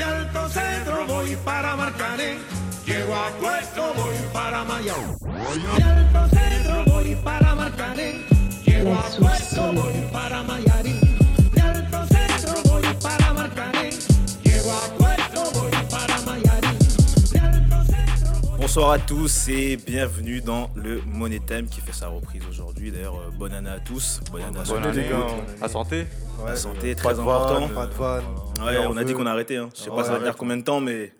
De Alto Centro voy para Marcané. Llego a Puerto, voy para Mayao. De Alto Centro voy para Marcané. Llego a Puerto, voy para Mayarín. Bonsoir à tous et bienvenue dans le Money Time qui fait sa reprise aujourd'hui. D'ailleurs, euh, bonne année à tous. Bonne année à Bonne année, hein. à santé. La santé, très de important. pas de. Ouais, on a dit qu'on arrêtait. Hein. Je sais Ouais, pas ça va dire combien de temps, mais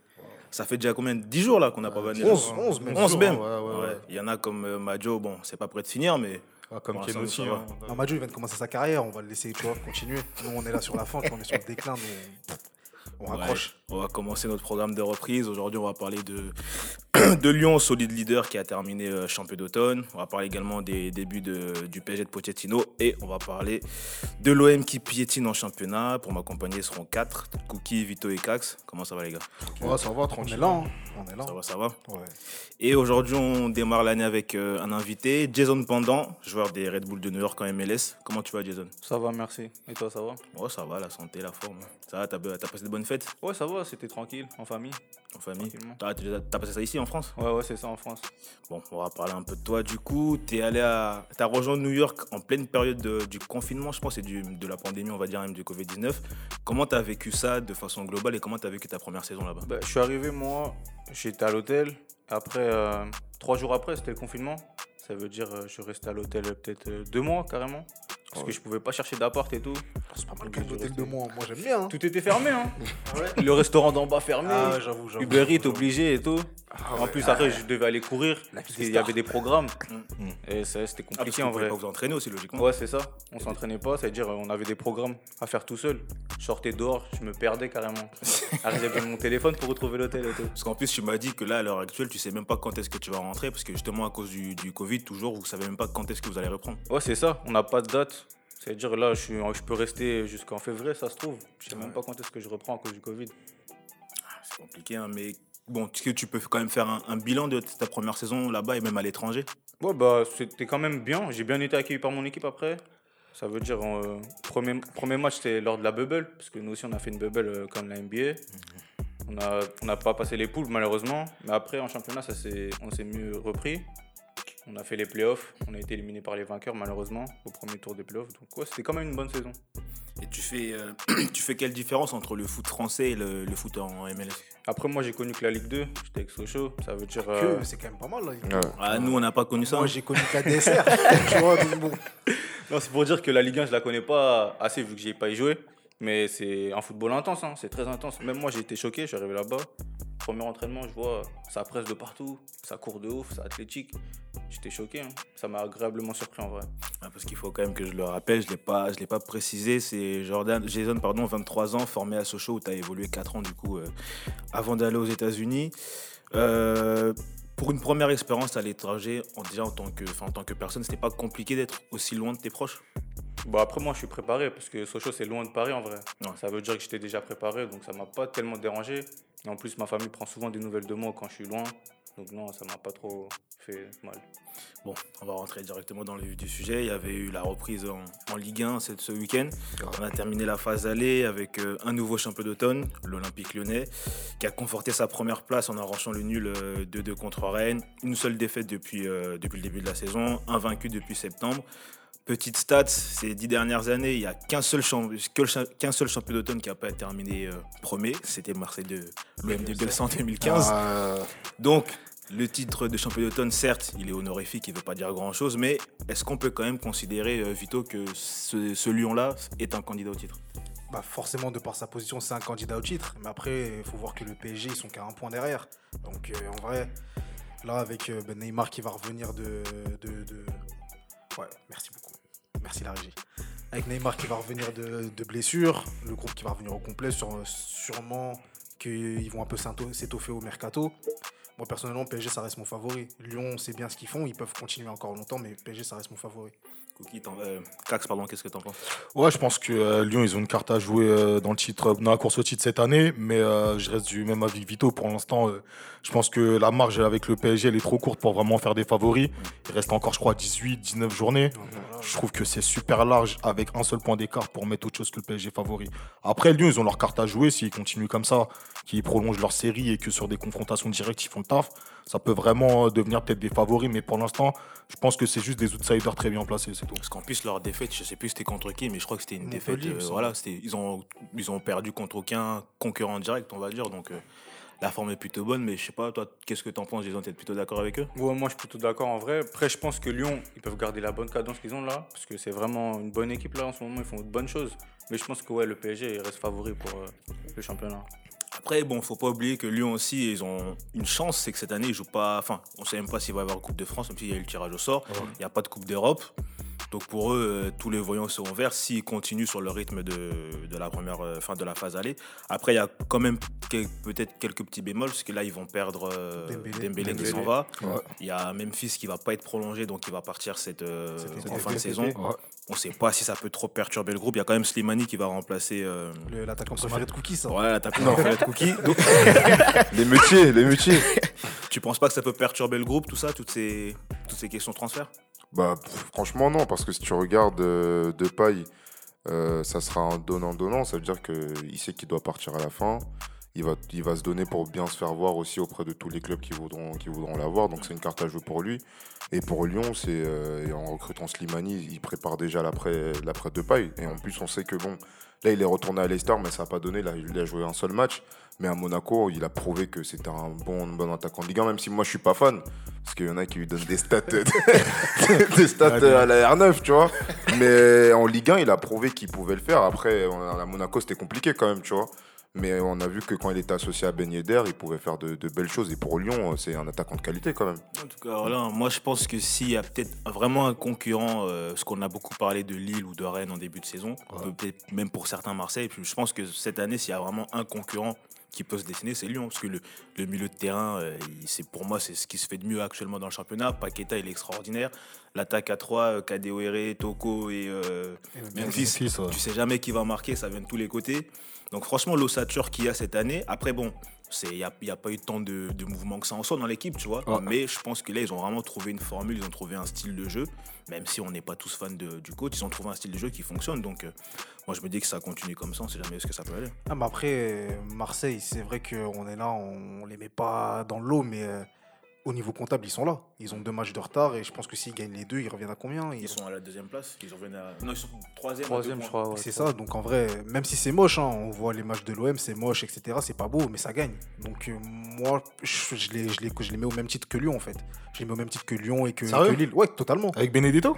ça fait déjà combien 10 jours là qu'on n'a pas vanné. 11, 11 même. 11 même. Ouais, ouais, ouais. Ouais. Il y en a comme euh, Majo, bon, c'est pas prêt de finir, mais Ah, comme Ken aussi. hein. Non, Madjo, il vient de commencer sa carrière, on va le laisser tu vois, continuer. Nous, on est là sur la fin, on est sur le déclin, nous, on, on Ouais, raccroche. on va commencer notre programme de reprise. Aujourd'hui, on va parler de, de Lyon, solide leader qui a terminé euh, champion d'automne. On va parler également des débuts de- du PSG de Pochettino et on va parler de l'OM qui piétine en championnat. Pour m'accompagner seront 4 Cookie, Vito et Cax. Comment ça va les gars? Ouais, ça va, On tranquille. est là, hein. on est là. Ça va, ça va? Ouais. Et aujourd'hui, on démarre l'année avec euh, un invité, Jason Pendant, joueur des Red Bull de New York en MLS. Comment tu vas, Jason? Ça va, merci. Et toi, ça va? Oh, ça va, la santé, la forme. Ça va, t'as t'as passé de bonnes fêtes Ouais, ça va, c'était tranquille, en famille. en famille. T'as t'as passé ça ici en France? Ouais, ouais, c'est ça en France. Bon, on va parler un peu de toi. Du coup, t'es allé à, t'as rejoint New York en pleine période de- du confinement, je pense, et du, de la pandémie, on va dire même du Covid 19. Comment t'as vécu ça de façon globale et comment t'as vécu ta première saison là-bas? Bah, je suis arrivé, moi, j'étais à l'hôtel. Après, euh, trois jours après, c'était le confinement. Ça veut dire, euh, je suis resté à l'hôtel euh, peut-être euh, deux mois carrément. Parce que je pouvais pas chercher d'appart et tout. C'est pas mal qu'un hôtel de moi, moi j'aime bien. Hein. Tout était fermé, hein. Le restaurant d'en bas fermé. Ah, ouais, j'avoue, j'avoue. Uber Eats obligé et tout. Ah en ouais, plus, ah après, ouais. je devais aller courir. La Parce qu'il y avait des programmes. Mm. Et ça, c'était Ah, parce compliqué que en vous pouvez vrai. pas vous entraîner aussi, logiquement. Ouais, c'est ça. On s'entraînait pas, c'est-à-dire euh, on avait des programmes à faire tout seul. Je sortais dehors, je me perdais carrément. Arrivais avec mon téléphone pour retrouver l'hôtel et tout. Parce qu'en plus, tu m'as dit que là, à l'heure actuelle, tu sais même pas quand est-ce que tu vas rentrer, parce que justement, à cause du, du Covid, toujours, vous savez même pas quand est-ce que vous allez reprendre. Ouais, c'est ça, on n'a pas de date. C'est-à-dire là, je, suis, je peux rester jusqu'en février, ça se trouve. Je sais même pas quand est-ce que je reprends à cause du Covid. C'est compliqué, hein, mais bon, est-ce que tu peux quand même faire un, un bilan de ta première saison là-bas et même à l'étranger? Ouais, bah c'était quand même bien. J'ai bien été accueilli par mon équipe après. Ça veut dire, euh, premier, premier match c'était lors de la bubble, parce que nous aussi on a fait une bubble euh, comme la NBA. On n'a on n'a pas passé les poules malheureusement, mais après en championnat ça on s'est mieux repris. On a fait les playoffs, on a été éliminé par les vainqueurs malheureusement au premier tour des playoffs. Donc ouais, c'était quand même une bonne saison. Et tu fais, euh, tu fais quelle différence entre le foot français et le, le foot en MLS Après moi j'ai connu que la Ligue 2, j'étais avec Sochaux, ça veut dire... euh, Que c'est quand même pas mal. Là. Ouais. ah, Nous, on n'a pas connu ça. Moi hein. j'ai connu que la DSR, tu vois, donc bon. Non, c'est pour dire que la Ligue 1, je la connais pas assez vu que j'y ai pas y joué. Mais c'est un football intense, hein, c'est très intense. Même moi, j'ai été choqué, je suis arrivé là-bas. Premier entraînement, je vois, ça presse de partout, ça court de ouf, c'est athlétique. J'étais choqué, hein. ça m'a agréablement surpris en vrai. Ah, parce qu'il faut quand même que je le rappelle, je ne l'ai pas, je l'ai pas précisé, c'est Jordan, Jason, pardon, 23 ans, formé à Sochaux, où tu as évolué 4 ans du coup, euh, avant d'aller aux États-Unis. Euh, pour une première expérience à l'étranger, en, déjà en tant que, en tant que personne, c'était pas compliqué d'être aussi loin de tes proches? Bon, après, moi, je suis préparé parce que Sochaux, c'est loin de Paris en vrai. Ouais. Ça veut dire que j'étais déjà préparé, donc ça m'a pas tellement dérangé. Et en plus, ma famille prend souvent des nouvelles de moi quand je suis loin. Donc non, ça m'a pas trop fait mal. Bon, on va rentrer directement dans le vif du sujet. Il y avait eu la reprise en, en Ligue 1 cette- ce week-end. On a terminé la phase aller avec euh, un nouveau champion d'automne, l'Olympique lyonnais, qui a conforté sa première place en arrachant le nul euh, 2-2 contre Rennes. Une seule défaite depuis, euh, depuis le début de la saison, invaincu depuis septembre. Petite stat, ces dix dernières années, il n'y a qu'un seul, champ- qu'un seul champion d'automne qui n'a pas terminé euh, premier. C'était Marseille de l'OM de Belsan 2015. Ah, Donc, le titre de champion d'automne, certes, il est honorifique, il ne veut pas dire grand-chose, mais est-ce qu'on peut quand même considérer, euh, Vito, que ce, lion-là est un candidat au titre? Bah forcément, de par sa position, c'est un candidat au titre. Mais après, il faut voir que le PSG, ils sont qu'à un point derrière. Donc euh, en vrai, là, avec euh, ben, Neymar qui va revenir de, de, Ouais, merci beaucoup. Merci la régie. Avec Neymar qui va revenir de, de blessure, le groupe qui va revenir au complet, sur- sûrement qu'ils vont un peu s'étoffer au mercato. Moi, personnellement, PSG, ça reste mon favori. Lyon, c'est bien ce qu'ils font. Ils peuvent continuer encore longtemps, mais PSG, ça reste mon favori. Euh, Cax, pardon, qu'est-ce que t'en penses? Ouais, je pense que euh, Lyon, ils ont une carte à jouer euh, dans le titre, dans la course au titre cette année, mais je reste du même avis que Vito. Pour l'instant, je pense que la marge avec le PSG, elle est trop courte pour vraiment faire des favoris. Il reste encore, je crois, 18, 19 journées. Je trouve que c'est super large avec un seul point d'écart pour mettre autre chose que le PSG favori. Après, Lyon, ils ont leur carte à jouer. S'ils continuent comme ça, qu'ils prolongent leur série et que sur des confrontations directes, ils font le taf, ça peut vraiment euh, devenir peut-être des favoris. Mais pour l'instant, je pense que c'est juste des outsiders très bien placés, c'est tout. Parce qu'en plus, leur défaite, je sais plus c'était contre qui, mais je crois que c'était une Montpellier, défaite. euh, voilà, c'était, ils, ont, ils ont perdu contre aucun concurrent direct, on va dire. Donc euh, la forme est plutôt bonne, mais je sais pas, toi, qu'est-ce que t'en penses Jason? T'es plutôt d'accord avec eux? Ouais, moi je suis plutôt d'accord en vrai. Après, je pense que Lyon, ils peuvent garder la bonne cadence qu'ils ont là, parce que c'est vraiment une bonne équipe là en ce moment, ils font de bonnes choses. Mais je pense que ouais, le PSG il reste favori pour euh, le championnat. Après, bon, faut pas oublier que Lyon aussi, ils ont une chance, c'est que cette année, ils jouent pas. Enfin, on sait même pas s'il va y avoir Coupe de France, même s'il y a eu le tirage au sort. Il n'y a pas de Coupe d'Europe. Donc pour eux, euh, tous les voyants seront verts s'ils continuent sur le rythme de, de la première euh, fin de la phase aller. Après, il y a quand même peut-être quelques petits bémols, parce que là, ils vont perdre euh, Dembélé. Dembélé, qui s'en va. Ouais. Il y a Memphis qui va pas être prolongé, donc il va partir cette, en fin de saison. Ouais. On sait pas si ça peut trop perturber le groupe. Il y a quand même Slimani qui va remplacer. euh, Le- L'attaquant préféré de Cookie, ça. Ouais, l'attaquant préféré de Cookie. Donc, Les métiers, les métiers. tu penses pas que ça peut perturber le groupe, tout ça, toutes ces, toutes ces questions de transfert Bah, franchement, non, parce que si tu regardes euh, Depay, euh, ça sera un donnant-donnant. Ça veut dire qu'il sait qu'il doit partir à la fin. Il va, il va se donner pour bien se faire voir aussi auprès de tous les clubs qui voudront, qui voudront l'avoir. Donc, c'est une carte à jouer pour lui. Et pour Lyon, c'est euh, en recrutant Slimani, il prépare déjà l'après l'après Depay. Et en plus, on sait que bon, là, il est retourné à Leicester, mais ça n'a pas donné. Là, il a joué un seul match. Mais à Monaco, il a prouvé que c'était un bon, bon attaquant de Ligue 1, même si moi, je suis pas fan. Parce qu'il y en a qui lui donnent des stats, des stats à la R9, tu vois. Mais en Ligue 1, il a prouvé qu'il pouvait le faire. Après, à Monaco, c'était compliqué quand même, tu vois. Mais on a vu que quand il était associé à Ben Yedder, il pouvait faire de, de belles choses. Et pour Lyon, c'est un attaquant de qualité quand même. En tout cas, voilà, moi je pense que s'il y a peut-être vraiment un concurrent, euh, parce qu'on a beaucoup parlé de Lille ou de Rennes en début de saison, peut-être même pour certains Marseille, puis je pense que cette année, s'il y a vraiment un concurrent qui peut se dessiner, c'est Lyon, parce que le, le milieu de terrain, euh, c'est pour moi, c'est ce qui se fait de mieux actuellement dans le championnat. Paqueta, il est extraordinaire. L'attaque à 3, Kadewere, Toko et euh, Memphis, Memphis, ouais. tu sais jamais qui va marquer, ça vient de tous les côtés. Donc franchement, l'ossature qu'il y a cette année, après bon, il n'y a, y a pas eu tant de, de mouvements que ça en soi dans l'équipe, tu vois. Ouais. Mais je pense que là, ils ont vraiment trouvé une formule, ils ont trouvé un style de jeu, même si on n'est pas tous fans de- du coach, ils ont trouvé un style de jeu qui fonctionne. Donc euh, moi, je me dis que ça continue comme ça, on sait jamais où est-ce que ça peut aller. Ah, mais après, euh, Marseille, c'est vrai qu'on est là, on, on les met pas dans l'eau, mais euh, au niveau comptable, ils sont là. Ils ont deux matchs de retard et je pense que s'ils gagnent les deux, ils reviennent à combien? Ils sont à la deuxième place, ils reviennent à... Non, ils sont troisième. Troisième, je crois. ouais. C'est ça, donc en vrai, même si c'est moche, hein, on voit les matchs de l'OM, c'est moche, etc. C'est pas beau, mais ça gagne. Donc euh, moi, je, je les, je, les, je les mets au même titre que Lyon, en fait. Je les mets au même titre que Lyon et que, Lille. Ouais, totalement. Avec Benedetto?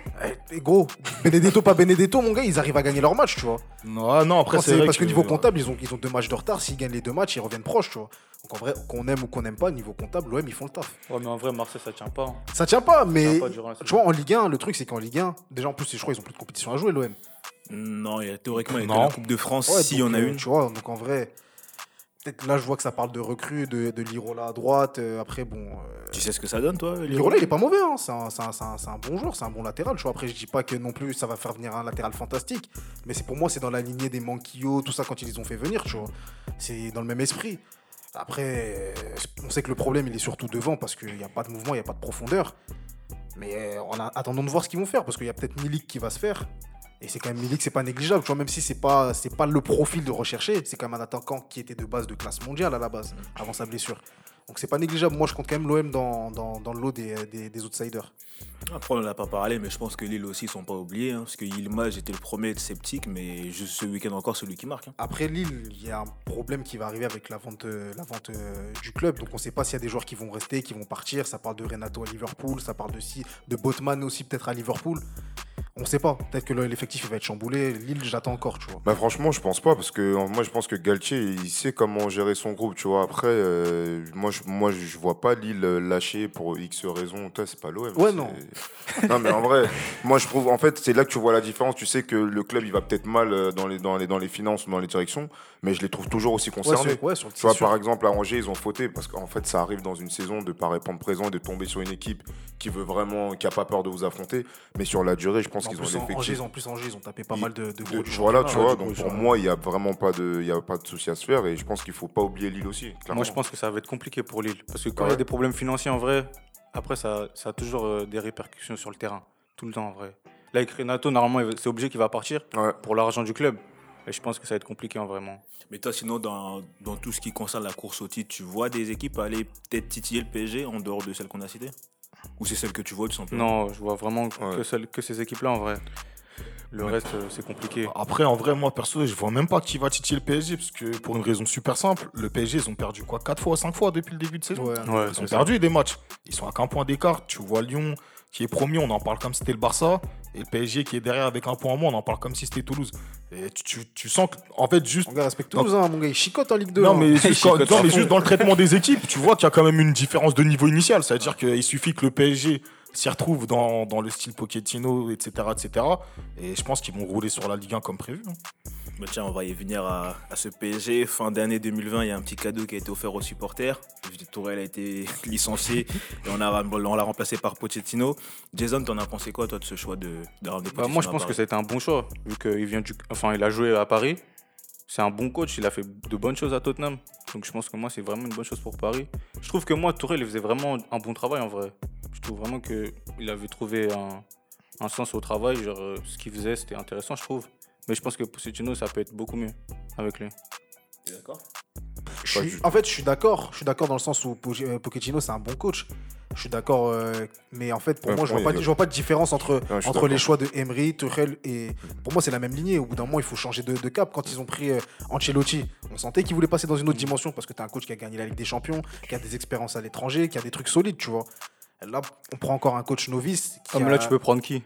Eh, gros, Benedetto, pas Benedetto, mon gars, ils arrivent à gagner leur match, tu vois. non, ah non, après, c'est parce que, que niveau comptable, ils ont, ils ont deux matchs de retard. S'ils gagnent les deux matchs, ils reviennent proches, tu vois. Donc en vrai, qu'on aime ou qu'on n'aime pas, niveau comptable, l'OM, ils font le taf. Ouais, mais en vrai, Marseille ça tient pas. hein. Ça tient pas, mais tient pas tu vois, en Ligue 1, le truc, c'est qu'en Ligue 1, déjà en plus, je crois qu'ils ont plus de compétition à jouer, l'OM. Non, il y a, théoriquement, il y a que Non. la Coupe de France, Ouais, s'il y donc, en a euh, une. Tu vois, donc en vrai, peut-être là, je vois que ça parle de recrues, de, de Lirola à droite. euh, après, bon. euh, Tu sais ce que ça donne, toi Lirola, il est pas mauvais, hein. c'est un, un- bon joueur, c'est un bon latéral. Tu vois. Après, je dis pas que non plus ça va faire venir un latéral fantastique, mais c'est pour moi, c'est dans la lignée des Manquillo, tout ça, quand ils les ont fait venir, tu vois. C'est dans le même esprit. Après, euh, on sait que le problème, il est surtout devant parce qu'il n'y a pas de mouvement, il n'y a pas de profondeur. Mais euh, on a, attendons de voir ce qu'ils vont faire parce qu'il y a peut-être Milik qui va se faire. Et c'est quand même Milik, c'est pas négligeable, tu vois, même si c'est pas, c'est pas le profil de rechercher, c'est quand même un attaquant qui était de base de classe mondiale à la base, avant sa blessure. Donc c'est pas négligeable. Moi, je compte quand même l'OM dans, dans, dans le lot des, des, des outsiders. Après, on n'en a pas parlé, mais je pense que Lille aussi, ils sont pas oubliés. hein, parce que Yilmaz, j'étais le premier à être sceptique, mais juste ce week-end encore, celui qui marque. hein. Après Lille, il y a un problème qui va arriver avec la vente, euh, la vente euh, du club. Donc on ne sait pas s'il y a des joueurs qui vont rester, qui vont partir. Ça parle de Renato à Liverpool, ça parle de, si, de Botman aussi peut-être à Liverpool. On sait pas. Peut-être que le- l'effectif va être chamboulé. Lille, j'attends encore, tu vois. Bah franchement, je pense pas parce que euh, moi je pense que Galtier il sait comment gérer son groupe, tu vois. Après, euh, moi je moi je vois pas Lille euh, lâcher pour X raisons. Toi, c'est pas l'OM. Ouais, non. non mais en vrai, moi je trouve en fait c'est là que tu vois la différence. Tu sais que le club il va peut-être mal dans les dans les dans les finances ou dans les directions, mais je les trouve toujours aussi concernés. ouais, sur le Tu vois, sûr. par exemple, à Angers, ils ont fauté parce qu'en fait, ça arrive dans une saison de pas répondre présent et de tomber sur une équipe qui veut vraiment, qui a pas peur de vous affronter. Mais sur la durée, je pense En qu'ils ont plus, en, l'effectif. Angers, en plus, Angers, ils ont tapé pas Il- mal de, de gros de- du voilà, tu vois. Donc pour genre, moi, il y a vraiment pas de, il y a pas de souci à se faire et je pense qu'il faut pas oublier Lille aussi. clairement. Moi, je pense que ça va être compliqué pour Lille. Parce que quand il y a des problèmes financiers, en vrai, après, ça, ça a toujours euh, des répercussions sur le terrain. Tout le temps, en vrai. Là, avec Renato, normalement, c'est obligé qu'il va partir Ouais. pour l'argent du club. Et je pense que ça va être compliqué, en vraiment. Mais toi, sinon, dans, dans tout ce qui concerne la course au titre, tu vois des équipes aller peut-être titiller le PSG en dehors de celles qu'on a citées? Ou c'est celles que tu vois tout simplement Non, je vois vraiment Ouais. que, celles- que ces équipes-là, en vrai. Le reste, euh, c'est compliqué. Après, en vrai, moi, perso, je vois même pas qui va titiller le PSG, parce que pour une raison super simple, le PSG, ils ont perdu quoi 4 fois, 5 fois depuis le début de saison Ouais. Ouais, Ils ont ça. perdu des matchs. Ils sont à qu'un point d'écart. Tu vois Lyon qui est premier, on en parle comme si c'était le Barça. Et le PSG qui est derrière avec un point en moins, on en parle comme si c'était Toulouse. Et tu, tu- tu sens que, en fait, juste. Mon gars, respecte Toulouse, hein, mon gars, il chicote en Ligue 2. Non, hein. mais, juste, quand- non, mais juste dans le traitement des équipes, tu vois qu'il y a quand même une différence de niveau initial. C'est-à-dire qu'il suffit que le PSG s'y retrouve dans, dans le style Pochettino, etc., etc. Et je pense qu'ils vont rouler sur la Ligue 1 comme prévu. hein. Bah tiens, on va y venir à, à ce PSG. Fin d'année 2020, il y a un petit cadeau qui a été offert aux supporters. Tourelle a été licencié et on l'a on remplacé par Pochettino. Jason, t'en as pensé quoi, toi, de ce choix de, de ramener Bah, moi, je pense que été un bon choix, vu qu'il vient du, enfin, il a joué à Paris. C'est un bon coach, il a fait de bonnes choses à Tottenham. Donc je pense que moi, c'est vraiment une bonne chose pour Paris. Je trouve que moi, Tourelle, il faisait vraiment un bon travail en vrai. Je trouve vraiment qu'il avait trouvé un, un sens au travail. Genre, euh, ce qu'il faisait, c'était intéressant, je trouve. Mais je pense que Pochettino, ça peut être beaucoup mieux avec lui. D'accord? Je suis- en fait, je suis d'accord. Je suis d'accord dans le sens où euh, Pochettino, c'est un bon coach. Je suis d'accord, euh, mais en fait, pour Ouais, moi, je vois, pas, je vois pas de différence entre, entre les choix de Emery, Tuchel et. Pour moi, c'est la même lignée. Au bout d'un moment, il faut changer de, de cap. Quand ils ont pris euh, Ancelotti, on sentait qu'ils voulaient passer dans une autre dimension parce que tu un coach qui a gagné la Ligue des Champions, qui a des expériences à l'étranger, qui a des trucs solides, tu vois. Là, on prend encore un coach novice. A- là, tu peux prendre qui?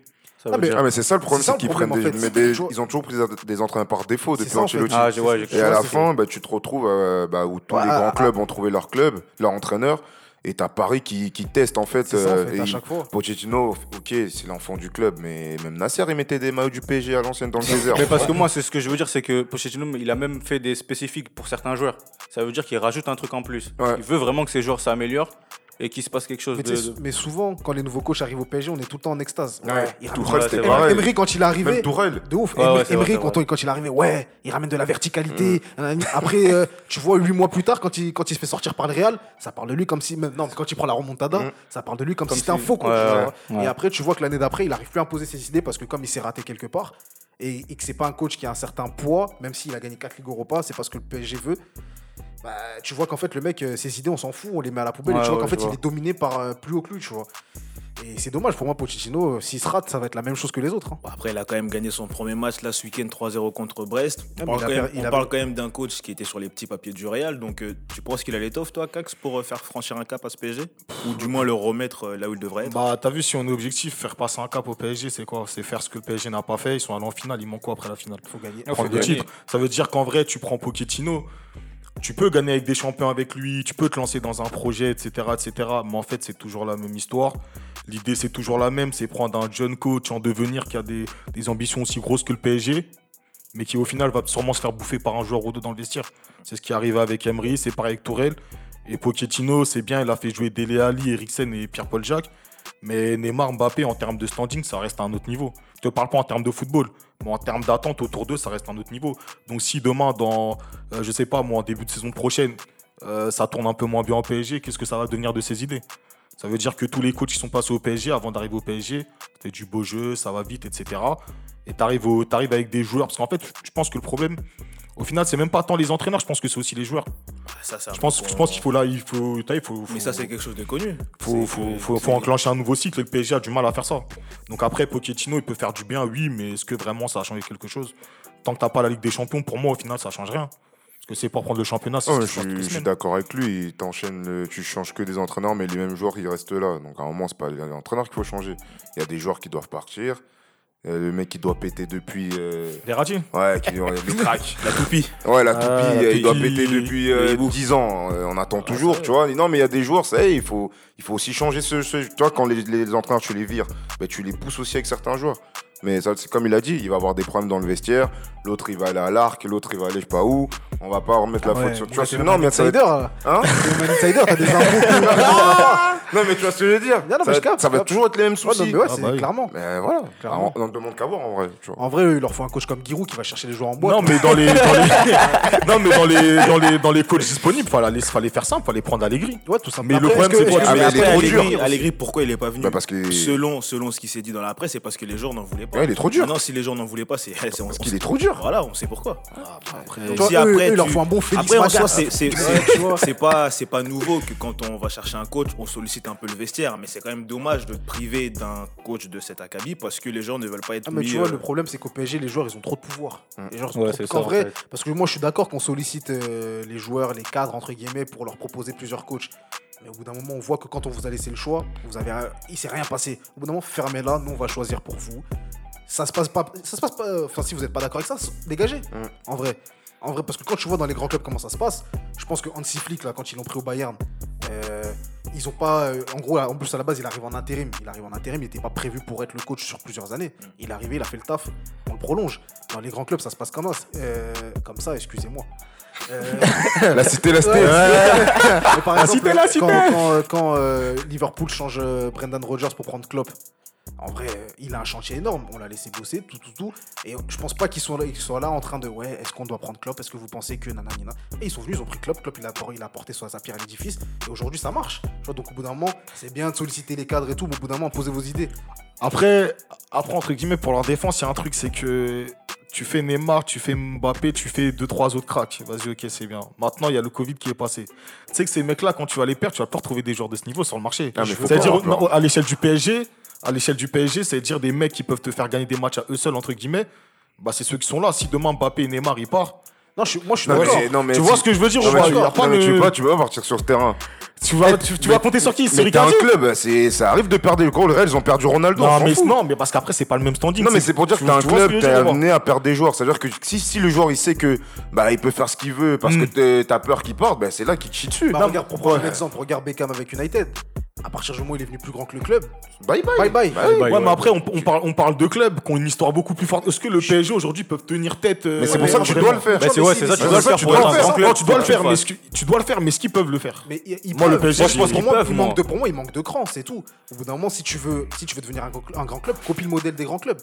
Ça Ah, veut mais- dire- Ah mais c'est ça le problème, C'est qu'ils prennent des, en fait, mais des- ils ont toujours pris des, des entraîneurs par défaut depuis en fait. Ancelotti. Ah, ouais, j'ai Et à la fin, bah, tu te retrouves euh, bah, où tous Ouais, les grands ah, clubs ont trouvé leur club, leur entraîneur, et t'as Paris qui, qui teste en fait. C'est ça, en euh, fait, et à il- chaque fois. Pochettino, ok, c'est l'enfant du club, mais même Nasser, il mettait des maillots du PSG à l'ancienne dans le désert. Mais parce que moi, c'est ce que je veux dire, c'est que Pochettino, il a même fait des spécifiques pour certains joueurs. Ça veut dire qu'il rajoute un truc en plus. Ouais. Il veut vraiment que ces joueurs s'améliorent et qu'il se passe quelque chose Mais, de. mais souvent, quand les nouveaux coachs arrivent au PSG, on est tout le temps en extase. Ouais. il Tourelle, ramène- c'était c'est pareil. Emery, quand il est arrivé, Même Tourelle. de ouf. Ouais, Emery, ouais, vrai, Emery, quand, quand il est arrivé, ouais, il ramène de la verticalité. nanani. Après, euh, tu vois, huit mois plus tard, quand il, quand il se fait sortir par le Real, ça parle de lui comme si. Non, quand il prend la remontada, Mm. ça parle de lui comme, Comme si c'était un faux coach. ouais, tu ouais, vois. ouais. Et après, tu vois que l'année d'après, il arrive plus à imposer ses idées parce que comme il s'est raté quelque part, et, et que c'est pas un coach qui a un certain poids, même s'il a gagné 4 Ligues Europa, c'est parce que le PSG veut. Bah, tu vois qu'en fait, le mec, euh, ses idées, on s'en fout, on les met à la poubelle. et tu vois ouais, qu'en fait, il est dominé par euh, plus haut que lui, tu vois. Et c'est dommage pour moi, Pochettino, euh, s'il se rate, ça va être la même chose que les autres. hein. Bon, Après, il a quand même gagné son premier match là ce week-end 3-0 contre Brest. mais On parle, il a quand même, per- il on a- parle quand même d'un coach qui était sur les petits papiers du Real. Donc, euh, tu penses qu'il a l'étoffe, toi, Cax, pour euh, faire franchir un cap à ce PSG Ou du moins le remettre euh, là où il devrait être? Bah, t'as vu, si on est objectif, faire passer un cap au PSG, c'est quoi? C'est faire ce que le PSG n'a pas fait. Ils sont allés en finale, il manque quoi après la finale? Faut gagner. Ah, faut le gagner. titre. Ça veut dire qu'en vrai, tu prends Pochettino, tu peux gagner avec des champions avec lui, tu peux te lancer dans un projet, etc. etc. mais en fait, c'est toujours la même histoire. L'idée, c'est toujours la même c'est prendre un jeune coach en devenir qui a des, ambitions aussi grosses que le PSG, mais qui au final va sûrement se faire bouffer par un joueur ou deux dans le vestiaire. C'est ce qui est arrivé avec Emery, c'est pareil avec Tourelle. Et Pochettino, c'est bien, il a fait jouer Dele Ali, Eriksen et Pierre-Paul Jacques. Mais Neymar, Mbappé, en termes de standing, ça reste à un autre niveau. Je te parle pas en termes de football, mais en termes d'attente autour d'eux, ça reste un autre niveau. Donc si demain, dans, euh, je sais pas, moi, en début de saison prochaine, euh, ça tourne un peu moins bien au PSG, qu'est-ce que ça va devenir de ces idées? Ça veut dire que tous les coachs qui sont passés au PSG, avant d'arriver au PSG, c'était du beau jeu, ça va vite, etc. Et t'arrives au- t'arrives avec des joueurs, parce qu'en fait, je pense que le problème, au final, c'est même pas tant les entraîneurs, je pense que c'est aussi les joueurs. Ça, Je pense, peu- je pense qu'il faut là, il faut, il Mais ça, c'est quelque chose de connu. faut, faut, enclencher un nouveau cycle et le PSG a du mal à faire ça. Donc après, Pochettino, il peut faire du bien, oui, mais est-ce que vraiment ça a changé quelque chose? Tant que t'as pas la Ligue des Champions, pour moi, au final, ça change rien. Parce que c'est pour prendre le championnat, c'est Oh, je suis, je suis d'accord avec lui. Il tu changes que des entraîneurs, mais les mêmes joueurs ils restent là. Donc à un moment, c'est pas les entraîneurs qu'il faut changer. Il y a des joueurs qui doivent partir. Euh, le mec qui doit péter depuis. euh, Verratti Ouais, qui doit les cracks. La toupie. Ouais, la Ah, toupie, la euh, il doit péter depuis euh, le hibou. 10 ans. Euh, on attend toujours, tu vois. Non, mais il y a des joueurs, ça y est, il faut, il faut aussi changer ce. ce- tu vois, quand les, les entraîneurs, tu les vires, bah, tu les pousses aussi avec certains joueurs. Mais ça, c'est comme il a dit, il va avoir des problèmes dans le vestiaire. L'autre, il va aller à l'arc. L'autre, il va aller je sais pas où. On va pas remettre la Ouais, faute sur. Tu mais vois, c'est- non, mais ça va insider, être-. Hein T'es t'as des que- Non, mais tu vois ce que je veux dire. Non, non, mais ça, je capte, ça va toujours être les mêmes Ouais, non, soucis. mais ouais, Ah bah oui. clairement. Mais voilà, Clairement. on, on ne demande qu'à voir en vrai. Tu vois. En vrai, il leur faut un coach comme Giroud qui va chercher les joueurs en boîte. Non, mais dans les, dans les, non, mais dans les, dans les, dans les coachs disponibles, fallait, fallait faire simple, fallait prendre Allegri. Ouais, tout simplement. Mais le Après, problème, est-ce c'est que- quoi Ah, mais mais Allegri, pourquoi il est pas venu Bah, parce que- selon, selon ce qui s'est dit dans la presse, c'est parce que les joueurs n'en voulaient pas. Ouais, il est trop dur. Non, si les joueurs n'en voulaient pas, c'est Parce qu'il est trop dur. Voilà, on sait pourquoi. Après, Donc, si après, il leur faut un bon Félix Après, en soi, c'est pas, c'est pas nouveau que quand on va chercher un coach, on sollicite un peu le vestiaire. Mais c'est quand même dommage de te priver d'un coach de cet acabit parce que les gens ne veulent pas être Ah, mais mis, tu vois, euh, le problème, c'est qu'au PSG, les joueurs, ils ont trop de pouvoir. Les joueurs, ça, en vrai, fait. parce que moi, je suis d'accord qu'on sollicite euh, les joueurs, les cadres, entre guillemets, pour leur proposer plusieurs coachs. Mais au bout d'un moment, on voit que quand on vous a laissé le choix, vous avez, il s'est rien passé. Au bout d'un moment, fermez-la, nous, on va choisir pour vous. Ça se passe pas, ça se passe pas. Enfin, si vous n'êtes pas d'accord avec ça, dégagez. En vrai. En vrai, parce que quand tu vois dans les grands clubs comment ça se passe, je pense que Hansi Flick, là, quand ils l'ont pris au Bayern, euh, ils ont pas. euh, en gros, en plus, à la base, il arrive en intérim. Il arrive en intérim, il n'était pas prévu pour être le coach sur plusieurs années. Il est arrivé, il a fait le taf, on le prolonge. Dans les grands clubs, ça se passe comme ça. Euh, comme ça, excusez-moi. La cité, la cité. La exemple, cité, la cité. quand, quand, euh, quand, euh, Liverpool change euh, Brendan Rodgers pour prendre Klopp, en vrai, euh, il a un chantier énorme. On l'a laissé bosser, tout, tout, tout. Et je pense pas qu'ils soient, qu'ils soient là en train de ouais, est-ce qu'on doit prendre Klopp? Est-ce que vous pensez que nanana Et ils sont venus, ils ont pris Klopp. Klopp, il a, il a porté sa, sa pierre à l'édifice. Et aujourd'hui, ça marche. Tu vois, donc au bout d'un moment, c'est bien de solliciter les cadres et tout, mais au bout d'un moment, posez vos idées. Après, après, entre guillemets, pour leur défense, il y a un truc, c'est que tu fais Neymar, tu fais Mbappé, tu fais deux, trois autres cracks. Vas-y, ok, c'est bien. Maintenant, il y a le Covid qui est passé. Tu sais que ces mecs-là, quand tu vas les perdre, tu vas pas retrouver des joueurs de ce niveau sur le marché. Ah, C'est-à-dire, non, à l'échelle du PSG, à l'échelle du PSG, c'est-à-dire des mecs qui peuvent te faire gagner des matchs à eux seuls, entre guillemets. Bah, c'est ceux qui sont là. Si demain Mbappé et Neymar, ils partent, Non, je suis, moi, je suis d'accord. mais, non, mais tu vois ce que je veux dire Non, ou mais pas tu, pas mais tu le- peux pas, tu peux pas partir sur ce terrain. Tu vas, tu, tu vas compter sur qui? t'es un club, c'est, ça arrive de perdre. Le gros, le Real, ils ont perdu Ronaldo. on non mais, fout. non, mais parce qu'après, c'est pas le même standing. Non mais c'est pour dire que tu- t'es un club, t'es amené à perdre des joueurs. C'est-à-dire que si, si le joueur il sait que bah il peut faire ce qu'il veut parce Mm. que t'as peur qu'il porte, bah c'est là qu'il te chie dessus. Bah, Non, regarde, pour prendre un exemple, regarde Beckham avec United. À partir du moment où il est venu plus grand que le club, Bye bye. bye bye. Oui. Ouais, mais après, on, on parle, on parle de clubs qui ont une histoire beaucoup plus forte. Est-ce que le PSG aujourd'hui peuvent tenir tête euh, Mais c'est pour ça que tu dois le faire. Bah, c'est ouais, c'est ça, tu dois le faire tu pour dois être le un faire. grand club. Non, tu dois le faire, mais Ouais. est-ce que- tu dois le faire, mais est-ce qu'ils peuvent le faire Mais Moi, le. PSG, je je pense pour moi, peuvent, il manque de, pour moi, il manque de cran, c'est tout. Au bout d'un moment, si tu veux, si tu veux devenir un, grand club, copie le modèle des grands clubs.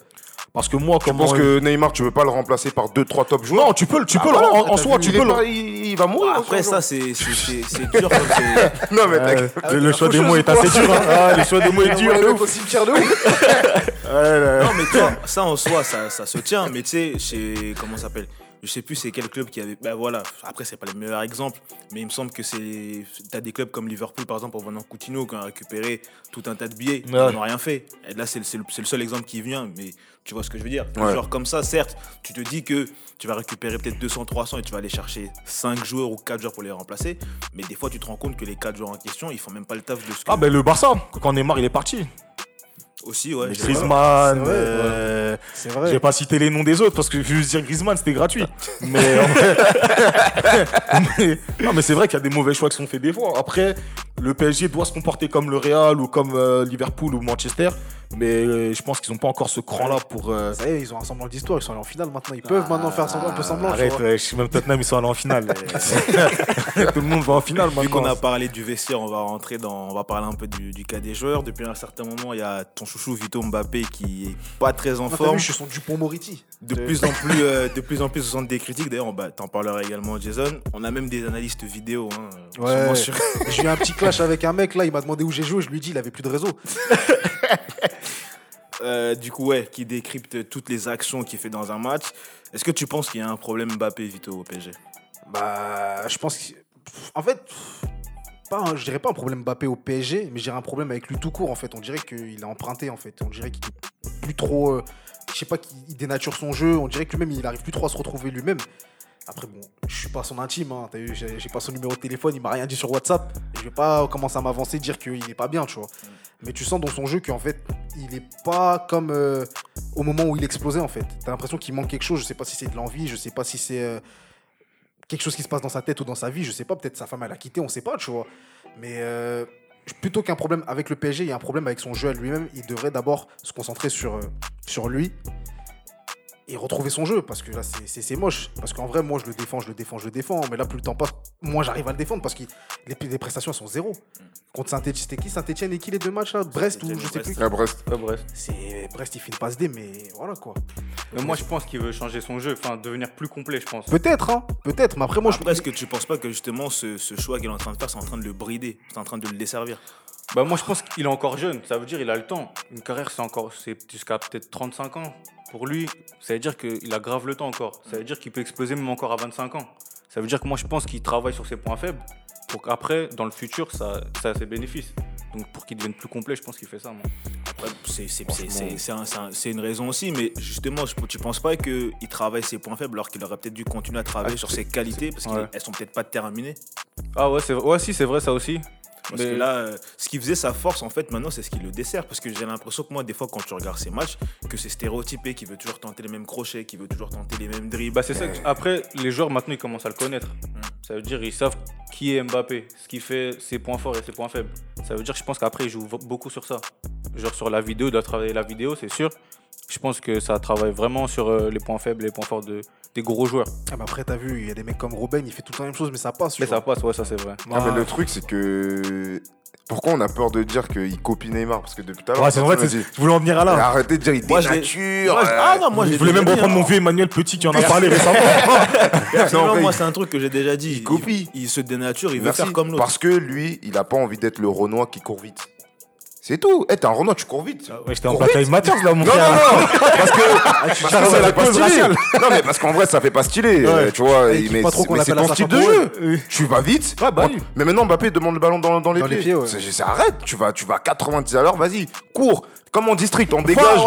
Parce que moi, Je comme pense que Neymar, tu veux pas le remplacer par 2-3 top joueurs? Non, tu peux, le- tu Ah, peux en, soi, tu il peux il, il va mourir. Après, ça, ce c'est dur. Non mais Euh, t'inquiète. le, le choix des mots est assez dur. hein. Ah, le choix des mots est dur. de au cimetière de ouf. Là. Non, mais tu vois, ça en soi, ça, ça se tient. Mais tu sais, chez. Comment ça s'appelle? Je sais plus c'est quel club qui avait. Ben voilà, après, c'est pas le meilleur exemple. Mais il me semble que c'est. T'as des clubs comme Liverpool, par exemple, en venant Coutinho, qui ont récupéré tout un tas de billets. Ils Ouais. n'ont rien fait. Et là, c'est le, c'est le- c'est le seul exemple qui vient. Mais tu vois ce que je veux dire Ouais. Genre, comme ça, certes, tu te dis que tu vas récupérer peut-être 200, 300 et tu vas aller chercher 5 joueurs ou 4 joueurs pour les remplacer. Mais des fois, tu te rends compte que les 4 joueurs en question, ils font même pas le taf de ce que. Ah, ben le Barça, quand Neymar il est parti. Aussi, ouais. Griezmann, C'est vrai, euh, C'est je vrai. vais pas citer les noms des autres parce que je veux juste dire Griezmann, c'était gratuit. Mais, en vrai- mais- non, mais c'est vrai qu'il y a des mauvais choix qui sont faits des fois. Après, le PSG doit se comporter comme le Real ou comme euh, Liverpool ou Manchester, mais euh, je pense qu'ils n'ont pas encore ce cran-là pour. euh, Ça y est, ils ont un semblant d'histoire, ils sont allés en finale maintenant. Ils peuvent maintenant faire semblant, un peu semblant. Arrête, ouais, je suis même Tottenham, ils sont allés en finale. Tout le monde va en finale Vu qu'on a maintenant. parlé du vestiaire, on va rentrer dans, on va parler un peu du, du cas des joueurs. Depuis un certain moment, il y a ton chouchou Vito Mbappé qui est pas très en Non, t'as forme. vu, je suis son Dupont De plus en plus, euh, de plus en plus, ce sont des critiques. D'ailleurs, on va- t'en parleras également, Jason. On a même des analystes vidéo. Hein, Ouais. sur- J'ai eu un petit clash avec un mec là, il m'a demandé où j'ai joué, je lui ai dit il avait plus de réseau. Euh, du coup, ouais, qui décrypte toutes les actions qu'il fait dans un match. Est-ce que tu penses qu'il y a un problème Mbappé Vito au PSG Bah, je pense que. En fait, pas un- je dirais pas un problème Mbappé au PSG, mais je dirais un problème avec lui tout court en fait. On dirait qu'il a emprunté en fait. On dirait qu'il est plus trop. euh, je sais pas, il dénature son jeu. On dirait que lui-même il arrive plus trop à se retrouver lui-même. Après, bon, je suis pas son intime, hein, j'ai pas son numéro de téléphone, il m'a rien dit sur WhatsApp. Je vais pas commencer à m'avancer, dire qu'il est pas bien, tu vois. Mais tu sens dans son jeu qu'en fait, il est pas comme. euh, au moment où il explosait en fait. T'as l'impression qu'il manque quelque chose. Je sais pas si c'est de l'envie, je sais pas si c'est euh, quelque chose qui se passe dans sa tête ou dans sa vie. Je sais pas. Peut-être sa femme elle a quitté, on sait pas, tu vois. Mais euh, plutôt qu'un problème avec le PSG, il y a un problème avec son jeu à lui-même. Il devrait d'abord se concentrer sur, euh, sur lui et retrouver son jeu parce que là c'est- moche parce qu'en vrai moi je le défends je le défends je le défends mais là plus le temps passe moi j'arrive à le défendre parce que les, les prestations elles sont zéro contre Saint-Etienne c'était qui Saint-Etienne et qui les deux matchs là? Brest ou je sais Brest. plus? À Brest. Ouais, bref. c'est Brest il finit passe D mais voilà quoi Mais moi, je pense qu'il veut changer son jeu, enfin, devenir plus complet, je pense. peut-être hein peut-être mais après moi je Après, est-ce que tu penses pas que justement ce, ce choix qu'il est en train de faire, c'est en train de le brider, c'est en train de le desservir? Bah, moi, je pense qu'il est encore jeune. Ça veut dire qu'il a le temps. Une carrière, c'est encore, c'est jusqu'à peut-être 35 ans. Pour lui, ça veut dire qu'il a grave le temps encore. Ça veut dire qu'il peut exploser même encore à 25 ans. Ça veut dire que moi, je pense qu'il travaille sur ses points faibles pour qu'après, dans le futur, ça, ça a ses bénéfices. Donc, pour qu'il devienne plus complet, je pense qu'il fait ça, moi. Après, c'est- c'est- c'est c'est- c'est un- c'est un- c'est une raison aussi, mais justement, je- tu penses pas qu'il travaille ses points faibles alors qu'il aurait peut-être dû continuer à travailler Ah, sur ses qualités parce ouais. qu'elles sont peut-être pas terminées? Ah ouais, c'est vrai. Ouais, si, c'est vrai, ça aussi. Parce Mais- que là, euh, ce qui faisait sa force, en fait, maintenant, c'est ce qui le dessert. Parce que j'ai l'impression que moi, des fois, quand tu regardes ses matchs, que c'est stéréotypé, qu'il veut toujours tenter les mêmes crochets, qu'il veut toujours tenter les mêmes dribbles. Bah c'est ça. que- Après, les joueurs maintenant ils commencent à le connaître. Ça veut dire ils savent qui est Mbappé, ce qui fait ses points forts et ses points faibles. Ça veut dire, je pense qu'après ils jouent beaucoup sur ça. Genre sur la vidéo, il doit travailler la vidéo, c'est sûr. Je pense que ça travaille vraiment sur euh, les points faibles et les points forts de, des gros joueurs. Ah, mais après t'as vu il y a des mecs comme Robben il fait tout le temps la même chose mais ça passe Mais vois. ça passe, ouais, ça c'est vrai. Ah, mais le truc, c'est que. Pourquoi on a peur de dire qu'il copie Neymar? Parce que depuis tout à l'heure, Ouais, c'est vrai, je voulais en venir à là? Arrêtez de dire il dénature. Ah non, moi, je j'ai voulais même reprendre hein. mon vieux Emmanuel Petit qui en a parlé récemment. Non, moi, c'est un truc que j'ai déjà dit. il copie. Il, il se dénature, il veut faire comme l'autre. Parce que lui, il a pas envie d'être le Renoir qui court vite. C'est tout. Eh, t'es un Renoir, tu cours vite. Ouais, j'étais en bataille. Mathias là, mon Non, non, frère. non, parce que, parce que ça ça fait pas stylé. Non, mais parce qu'en vrai, ça fait pas stylé, euh, tu vois. Et Mais, c'est ton style de jeu. Oui. Tu vas vite. Ouais, bah oui. Mais maintenant, Mbappé demande le ballon dans, dans les Dans pieds. les pieds, ouais. C'est- arrête, tu vas, tu vas à 90 à l'heure, vas-y, cours. Comme en district, on dégage. tu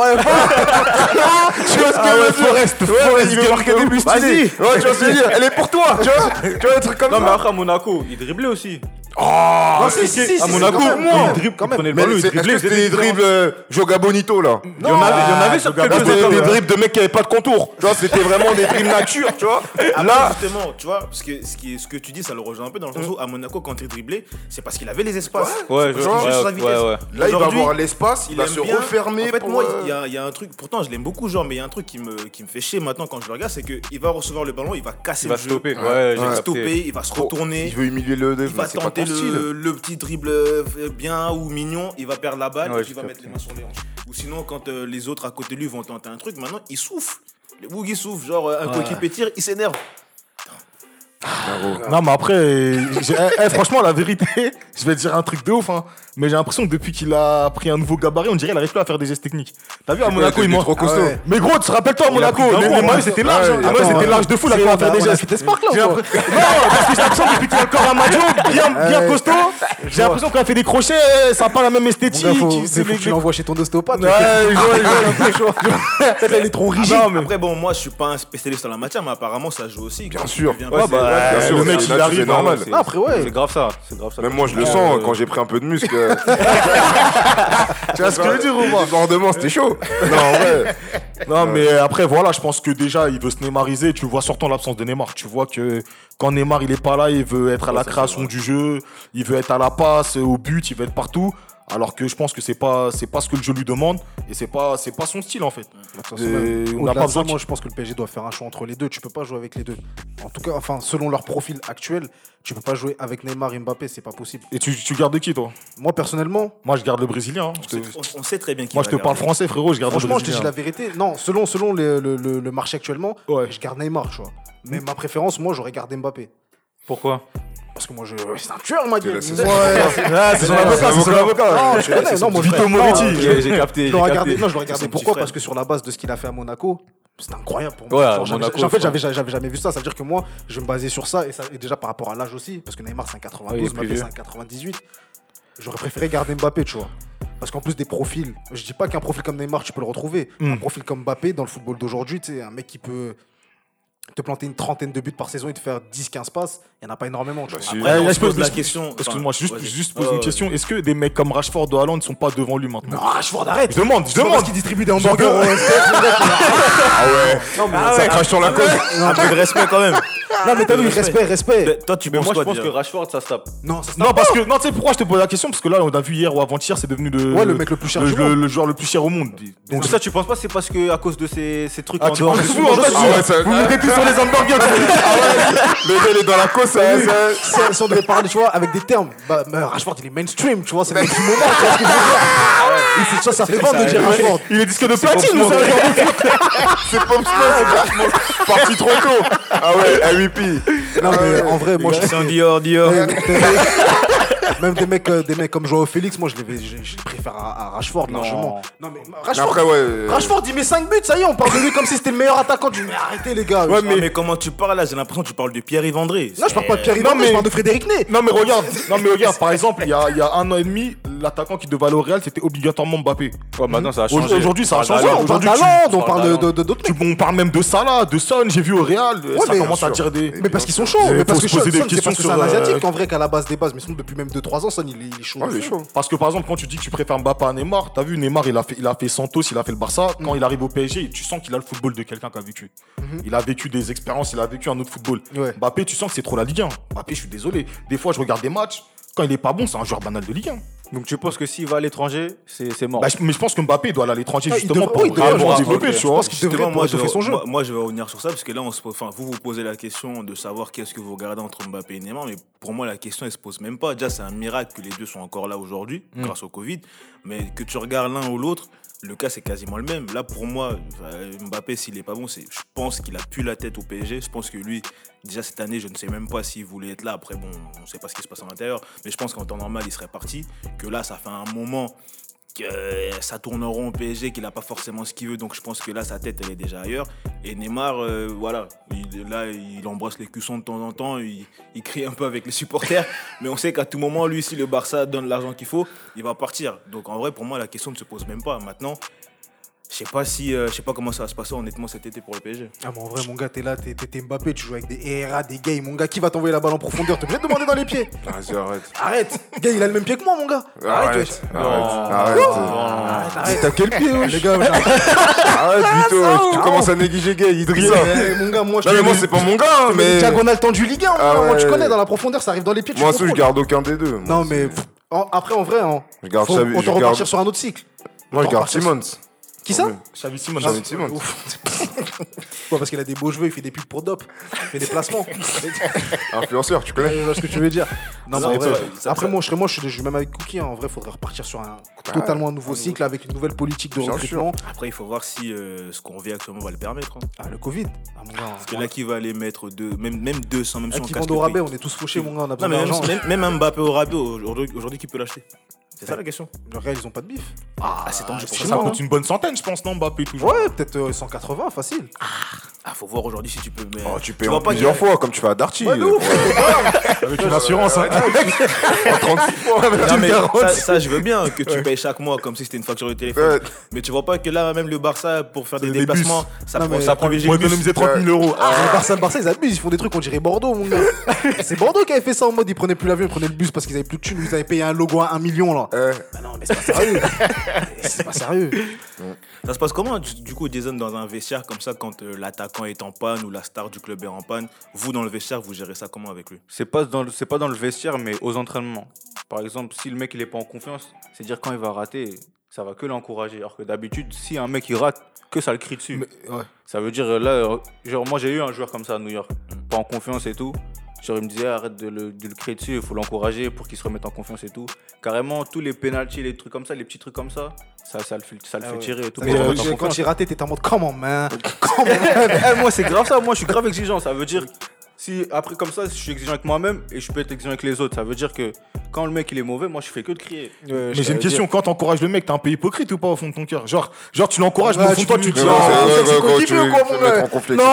vois ce que Ah dire Forest, Forest, il marquer des buts stylés. Ouais, tu vois ce que je veux dire Elle est pour toi, tu vois. Tu vois, un truc comme Non mais ça. après à Monaco, il driblait aussi. Oh, Non, si, si, si, à si, Monaco, quand même, il dribble, quand Mais il est-ce que c'était des dribbles euh, Joga Bonito là Il y en avait, il y en avait sur des même. dribbles de mecs qui avaient pas de contour. Tu vois, c'était vraiment des dribbles nature, tu vois. Là, justement, tu vois, parce que ce, qui est- ce que tu dis, ça le rejoint un peu dans le sens où à Monaco, quand il driblait, c'est parce qu'il avait les espaces. Ouais, je ouais, vitesse. ouais, ouais. là, il va avoir l'espace, il, va aime se bien. refermer. En fait, pour, moi, euh, il y, a- il y a un truc, pourtant je l'aime beaucoup, genre, mais il y a un truc qui me, qui me fait chier maintenant quand je le regarde, c'est qu'il va recevoir le ballon, il va casser Il va le jeu. Il va stopper, il va se retourner. Il veut humilier le Il va tenter. Le, le petit dribble euh, bien ou mignon, il va perdre la balle Ouais, et puis il va mettre les mains sur les hanches. Ou sinon, quand euh, les autres à côté de lui vont tenter un truc, maintenant il souffle. Le Boug il souffle, genre euh, un coéquipier tire, il s'énerve. Non, mais après, j'ai- eh, eh, franchement, la vérité, je vais te dire un truc de ouf, hein. Mais j'ai l'impression que depuis qu'il a pris un nouveau gabarit, on dirait qu'il arrive plus à faire des gestes techniques. T'as vu, à Monaco, il est mange. trop costaud. Ah ouais. Mais gros, tu te rappelles-toi, à Monaco, d'un les, coup, les hein. maillots, c'était large. Ouais, hein. Les maillots, c'était large de fou, là, pour faire des gestes. J'ai ou quoi l'impression- Non, parce que j'ai l'impression depuis qu'il a encore un maillot bien, costaud. J'ai l'impression qu'il a fait des crochets, ça n'a pas la même Mon esthétique. gars, faut, c'est faut les- que tu l'envoies chez ton ostéopathe. Ouais, je vois, je vois. Peut-être elle est trop rigide. Non, mais après, bon, moi je suis pas un spécialiste en la matière, mais apparemment ça joue aussi. Bien sûr. Ouais, bah, bien sûr, le mec, il arrive, c'est normal. C'est- Ah, après, ouais. C'est grave ça. C'est grave ça. Même moi, je le Euh, sens quand j'ai pris un peu de muscle. tu vois ce que je veux dire ou pas? Débordement, c'était chaud. Non, ouais. Non, mais après, voilà, je pense que déjà, il veut se Neymariser. Tu le vois surtout en l'absence de Neymar. Tu vois que quand Neymar, il est pas là, il veut être à la création du jeu, il veut être à la passe, au but, il veut être partout. Alors que je pense que c'est pas, c'est pas ce que le jeu lui demande et c'est pas, c'est pas son style en fait. De toute façon, Et même, on n'a pas de besoin ça, moi je pense que le PSG doit faire un choix entre les deux. Tu peux pas jouer avec les deux. En tout cas, enfin, selon leur profil actuel, tu peux pas jouer avec Neymar et Mbappé, c'est pas possible. Et tu, tu gardes qui toi? Moi personnellement, Moi, je garde le Brésilien. hein. On te- sait- on, on sait très bien qui Moi, je te parle français, frérot. Je garde franchement, le je te dis Brésilien. la vérité. Non, selon, selon le, le- le- le marché actuellement, Ouais. je garde Neymar, tu vois. Mais ma préférence, moi, j'aurais gardé Mbappé. Pourquoi? Parce que moi, je... c'est un tueur, ma gueule. c'est Ouais. C'est son avocat, c'est son avocat. Non, je connais. Non, moi, je Vito Moretti. non, J'ai capté. Je j'ai l'aurais capté. gardé, non, je l'aurais C'est gardé. son petit Pourquoi. Parce que sur la base de ce qu'il a fait à Monaco, c'est incroyable pour Ouais, moi. Monaco, en fait, je j'avais j'avais jamais vu ça. Ça veut dire que moi, je me basais sur ça et, ça, et déjà par rapport à l'âge aussi, parce que Neymar c'est un Ouais, il 92, est plus Mbappé c'est un 98. J'aurais préféré garder Mbappé, tu vois. Parce qu'en plus des profils, je dis pas qu'un profil comme Neymar tu peux le retrouver. Mm. Un profil comme Mbappé dans le football d'aujourd'hui, tu sais, un mec qui peut te planter une trentaine de buts par saison et te faire 10-15 passes, il n'y en a pas énormément. Bah. Après, on là, se pose la question. Excuse-moi, enfin, juste, juste poser Ouais, une ouais. question. Est-ce que des mecs comme Rashford ou Haaland ne sont pas devant lui maintenant Non, Rashford, arrête Je demande, je demande. parce qu'il distribue des hamburgers au Ah ouais, Non, mais, ça crache sur la cause. Un peu de respect quand même. non, mais t'as vu, respect, respect. Toi, tu penses moi, je pense que Rashford, ça se tape. Non, ça se Non, parce que, non, tu sais pourquoi je te pose la question? Parce que là, on a vu hier ou avant-hier, c'est devenu le, Ouais, le mec le plus cher le, du le- monde. le joueur le plus cher au monde. Donc ça, tu penses pas c'est parce que à cause de ces, ces trucs Ah, en tu dehors penses du que vous, Ah mettez tout sur les hamburgers. Le gars, il est dans la cause, Si- si on devait parler, tu vois, avec des termes, bah, mais Rashford, il est mainstream, tu vois, c'est le mec du moment, tu vois ce que je veux dire Il fait ça, ça fait vendre de dire Rashford. Il est disque de platine, savez. C'est Pop Smoke, parti trop tôt. Ah ouais, MVP. Non, mais en vrai, moi, je C'est un Dior, Dior. Même des mecs- Même des mecs, euh, des mecs comme Joao Félix, moi je les, je, je les préfère à, à Rashford Non. largement. Non mais Mais Rashford, Après, ouais. euh, Rashford il met 5 buts, ça y est, on parle de lui comme si c'était le meilleur attaquant du. Mais arrêtez les gars. Ouais, mais, mais comment tu parles là? J'ai l'impression que tu parles de Pierre-Yves André. Non, je parle pas de Pierre Non, mais- je parle de Frédéric Ney. Non mais regarde, non mais regarde, par exemple, il y a, il y a un an et demi, l'attaquant qui devait aller au Real, c'était obligatoirement Mbappé. Ouais, maintenant, ça a changé. Aujourd'hui, ça a changé. on parle on parle d'autres on parle même de Salah, de Son, j'ai vu au Real, ça commence à dire des... Mais parce qu'ils sont chauds, mais parce que c'est parce que c'est un euh, asiatique en vrai qu'à la base des bases, mais sinon depuis même 2-3 ans, Son il est, chaud. Parce que par exemple, quand tu dis que tu préfères Mbappé à Neymar, t'as vu Neymar, il a fait, il a fait Santos, il a fait le Barça. Quand il arrive au PSG, tu sens qu'il a le football de quelqu'un qui a vécu. Il a vécu des expériences, il a vécu un autre football. Mbappé, tu sens que c'est trop la Ligue 1. Mbappé, je suis désolé. Des fois, je regarde des matchs. Quand il est pas bon, c'est un joueur banal de Ligue 1. Donc tu penses que s'il va à l'étranger, c'est c'est mort? Bah, je- mais je pense que Mbappé doit aller à l'étranger Ah, il justement pour vraiment développer, Je vois. pense qu'il devrait moi je, son vais, jeu. moi, moi, je vais revenir sur ça parce que là, on se pose, enfin, vous vous posez la question de savoir qu'est-ce que vous regardez entre Mbappé et Neymar, mais pour moi, la question elle se pose même pas. Déjà, c'est un miracle que les deux sont encore là aujourd'hui Mm. grâce au Covid, mais que tu regardes l'un ou l'autre, le cas c'est quasiment le même. Là, pour moi, euh, Mbappé, s'il est pas bon, c'est, je pense qu'il a plus la tête au PSG. Je pense que lui, déjà cette année, je ne sais même pas s'il voulait être là. Après, bon, on sait pas ce qui se passe à l'intérieur, mais je pense qu'en temps normal, il serait parti. Que là, ça fait un moment que euh, ça tourne en rond au PSG, qu'il n'a pas forcément ce qu'il veut, donc je pense que là sa tête elle est déjà ailleurs. Et Neymar, euh, voilà, il, là il embrasse les cuissons de temps en temps, il, il crie un peu avec les supporters, mais on sait qu'à tout moment, lui, si le Barça donne l'argent qu'il faut, il va partir. Donc en vrai, pour moi, la question ne se pose même pas. Maintenant, je sais pas si, euh, je sais pas comment ça va se passer honnêtement cet été pour le PSG. Ah, mais en vrai, mon gars, t'es là, t'es Mbappé, tu joues avec des ERA, des gays. Mon gars, qui va t'envoyer la balle en profondeur? T'es obligé de demander dans les pieds. Vas-y, arrête. Arrête. Gars, il a le même pied que moi, mon gars. Arrête. wesh. Arrête. Arrête. Arrête, arrête. T'as quel pied, wesh? Les gars, Arrête, Vito. ça, Tu oh. commences à négliger gay, Idrissa. Eh, mon gars, moi, je Non, mais moi, c'est pas mon gars, hein, mais. mais. Diagonale tendu Ligue 1, Ah moi, tu ouais. connais, dans la profondeur, ça arrive dans les pieds. tu Moi, ça, je garde aucun des deux. Non, mais après, en vrai, hein, on je peut repartir sur un autre cycle. Moi, je garde Simmons. Qui ça Xavi Simons. Xavi Simmons. Ouais, parce qu'il a des beaux cheveux, il fait des pubs pour Dop, il fait des placements. Influenceur, tu connais Je vois ce que tu veux dire. Non, mais en vrai, après, moi, je serais, moi, je suis, même avec Cookie. hein. En vrai, il faudrait repartir sur un totalement un nouveau cycle avec une nouvelle politique de Bien recrutement. Après, il faut voir si euh, ce qu'on vit actuellement va le permettre. hein. Ah, le Covid. Ah, mon gars. Parce que là, qui va aller mettre deux, même, même 200, même si Un on qui casse vendent le au prix. rabais, on est tous fauchés, mon gars. On a Non, besoin mais d'argent. même, même, même un Mbappé au rabais, aujourd'hui, aujourd'hui, qui peut l'acheter? C'est ça la question. Le Real, ils ont pas de bif. Ah, c'est tendu pour Ça, ça. ça coûte une bonne centaine, je pense, non, Mbappé, toujours. Ouais, peut-être euh, 180, facile. Ah, faut voir aujourd'hui si tu peux. Mais... Oh, tu payes vois en pas plusieurs fois, comme tu fais à Darty. Ouais, ouf. Avec une assurance, hein. En 36 fois. Non, mais ça, ça, je veux bien que tu payes chaque mois comme si c'était une facture de téléphone. Ouais. Mais tu vois pas que là, même le Barça, pour faire des des déplacements, ça Non, prend, mais- ça prend Pour économiser 30 000 euros. Le Barça, le Barça, ils abusent, ils font des trucs, on dirait Bordeaux, mon gars. c'est Bordeaux qui avait fait ça en mode, ils prenaient plus l'avion, ils prenaient le bus parce qu'ils avaient plus de thunes, ils avaient payé un logo à 1 million là. Eh, Bah non, mais c'est pas sérieux. c'est pas sérieux. Ça se passe comment, du du coup, Jason, dans un vestiaire comme ça, quand euh, l'attaquant est en panne ou la star du club est en panne? Vous, dans le vestiaire, vous gérez ça comment avec lui? C'est pas, dans le- c'est pas dans le vestiaire, mais aux entraînements. Par exemple, si le mec il est pas en confiance, c'est dire quand il va rater, ça va que l'encourager. Alors que d'habitude, si un mec il rate, que ça le crie dessus. Mais, ouais. Ça veut dire euh, là, euh, genre moi j'ai eu un joueur comme ça à New York, pas en confiance et tout. Genre il me disait arrête de le, de le crier dessus, il faut l'encourager pour qu'il se remette en confiance et tout. Carrément tous les pénalties, les trucs comme ça, les petits trucs comme ça, ça, ça le fait, ça le Ah fait ouais. tirer et tout. Mais pour euh, quand confiance. il ratait, t'étais en mode comment, man Comment Eh, moi c'est grave ça, moi je suis grave exigeant. Ça veut dire si après comme ça je suis exigeant avec moi-même et je peux être exigeant avec les autres. Ça veut dire que quand le mec il est mauvais, moi je fais que de crier. Ouais, Mais j'ai une question, quand t'encourages le mec, t'es un peu hypocrite ou pas au fond de ton cœur? Genre, genre, tu l'encourages, mais au fond de toi, tu te dis. dire, ah, tu veux mettre en conflit. Non,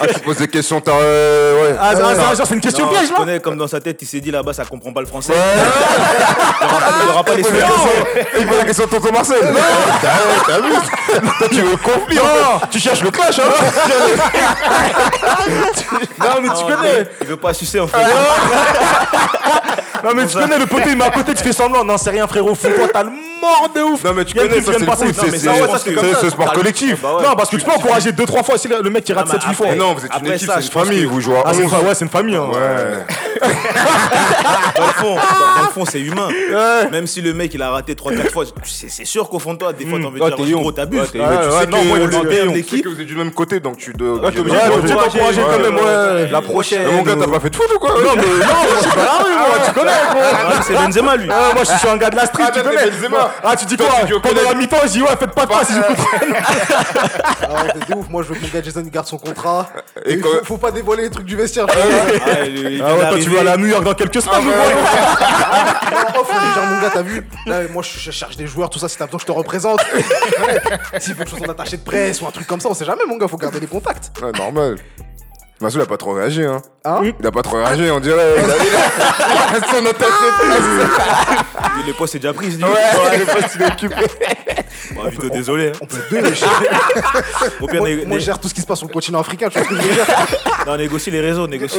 Ah, tu poses des questions, t'as. euh, ouais. Ah, ah, ah, genre, c'est une question Non, piège là connais comme dans sa tête, il s'est dit là-bas, ça comprend pas le français. Il aura pas- les Il pose la question- il pose la question de tonton Marcel. T'as vu Toi, tu veux conflit, en fait. Tu cherches le clash, hein Non, mais tu connais Il veut pas sucer en fait. Non, mais tu connais le poté, il met à côté, tu fais semblant. Non, c'est rien, frérot, fous-toi, t'as le mort de ouf Non, mais tu connais, qui ça, vient c'est de le foot, c'est sport collectif. Bah ouais. Non, parce que tu peux encourager 2-3 fois si le mec il rate Non, mais 7-8 fois. après- Non, vous êtes une équipe, c'est une famille, vous jouez à Ah, c'est 11. une, ouais, c'est une famille. Hein. Ouais. Dans le fond, dans, le fond, c'est humain. Même si le mec il a raté 3-4 fois, c'est sûr qu'au fond de toi, des fois t'as envie de dire gros, t'abuses. Tu sais non, que vous êtes du même côté, donc tu dois. T'encourager quand même, euh. La prochaine. Mon gars, t'as pas fait de foot ou quoi Non, mais non, moi, je suis pas la Ah, c'est Benzema lui. Ah, moi, je suis un gars de la street, Ah, tu connais. Benzema. Ah, tu dis Toi, quoi Pendant la mi-temps, je dis, ouais, faites pas de passe, je comprends. Ah ouais, t'es ouf. Moi, je veux que mon gars Jason garde son contrat. Et Et il quand- faut, faut pas dévoiler les trucs du vestiaire. Ah, Ah ouais, toi, tu aller à New York dans quelques semaines, quoi Non, off, les gens, mon gars, t'as vu Là, moi, je cherche des joueurs, tout ça. Si t'as besoin, je te représente. S'il faut que je sois en attaché de presse ou un truc comme ça, on sait jamais, mon gars. Faut garder les contacts. Ouais, normal. Massou, il a pas trop réagi, hein. Hein Il a pas trop réagi, on dirait. Il a, il a son attaché de Le poste est déjà pris, je dis. presse. Ouais, le poste, il est occupé. Bon, Vito, désolé. hein. On peut deux, les chiens. Au pire, Moi, né- moi, né- je gère tout ce qui se passe sur le continent africain. Tu vois ce que je veux dire non, négocie les réseaux, négocie.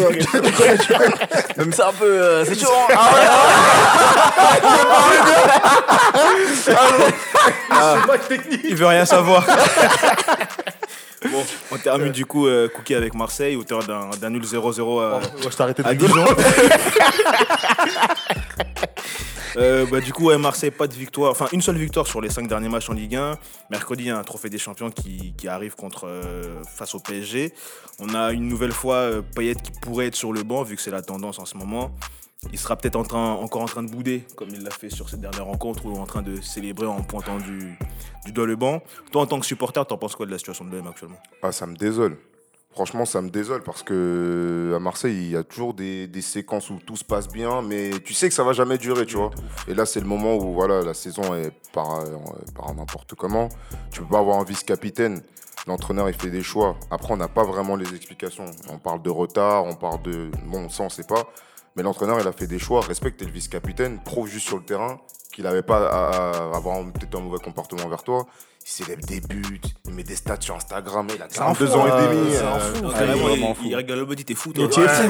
Même ça un peu. euh, c'est chaud. Il veut rien savoir. bon, on termine du coup euh, Cookie avec Marseille, auteur d'un d'un nul 0-0 à, Je de rigoler. Dijon. Euh, bah, du coup, Marseille, pas de victoire. Enfin, une seule victoire sur les cinq derniers matchs en Ligue 1. Mercredi, il y a un trophée des champions qui, qui arrive contre, euh, face au PSG. On a une nouvelle fois euh, Payet qui pourrait être sur le banc, vu que c'est la tendance en ce moment. Il sera peut-être encore en train de bouder, comme il l'a fait sur cette dernière rencontre, ou en train de célébrer en pointant du, du doigt le banc. Toi, en tant que supporter, t'en penses quoi de la situation de l'OM actuellement? Ah, ça me désole. Franchement, ça me désole parce que à Marseille, il y a toujours des, séquences où tout se passe bien, mais tu sais que ça va jamais durer, tu vois. Et là, c'est le moment où voilà, la saison est par, euh, par n'importe comment. Tu peux pas avoir un vice-capitaine. L'entraîneur, il fait des choix. Après, on n'a pas vraiment les explications. On parle de retard, on parle de. Bon, ça, on sait pas. Mais l'entraîneur, il a fait des choix. Respecte le vice-capitaine. Prouve juste sur le terrain qu'il n'avait pas à, à avoir peut-être un mauvais comportement envers toi. Il s'élève des buts, il met des stats sur Instagram. Il a C'est un 42 fou, ans et demi. c'est un euh, fou. Donc, Ah, il est vraiment, fou. il regarde le body, t'es fou, toi. Mais tu es fou,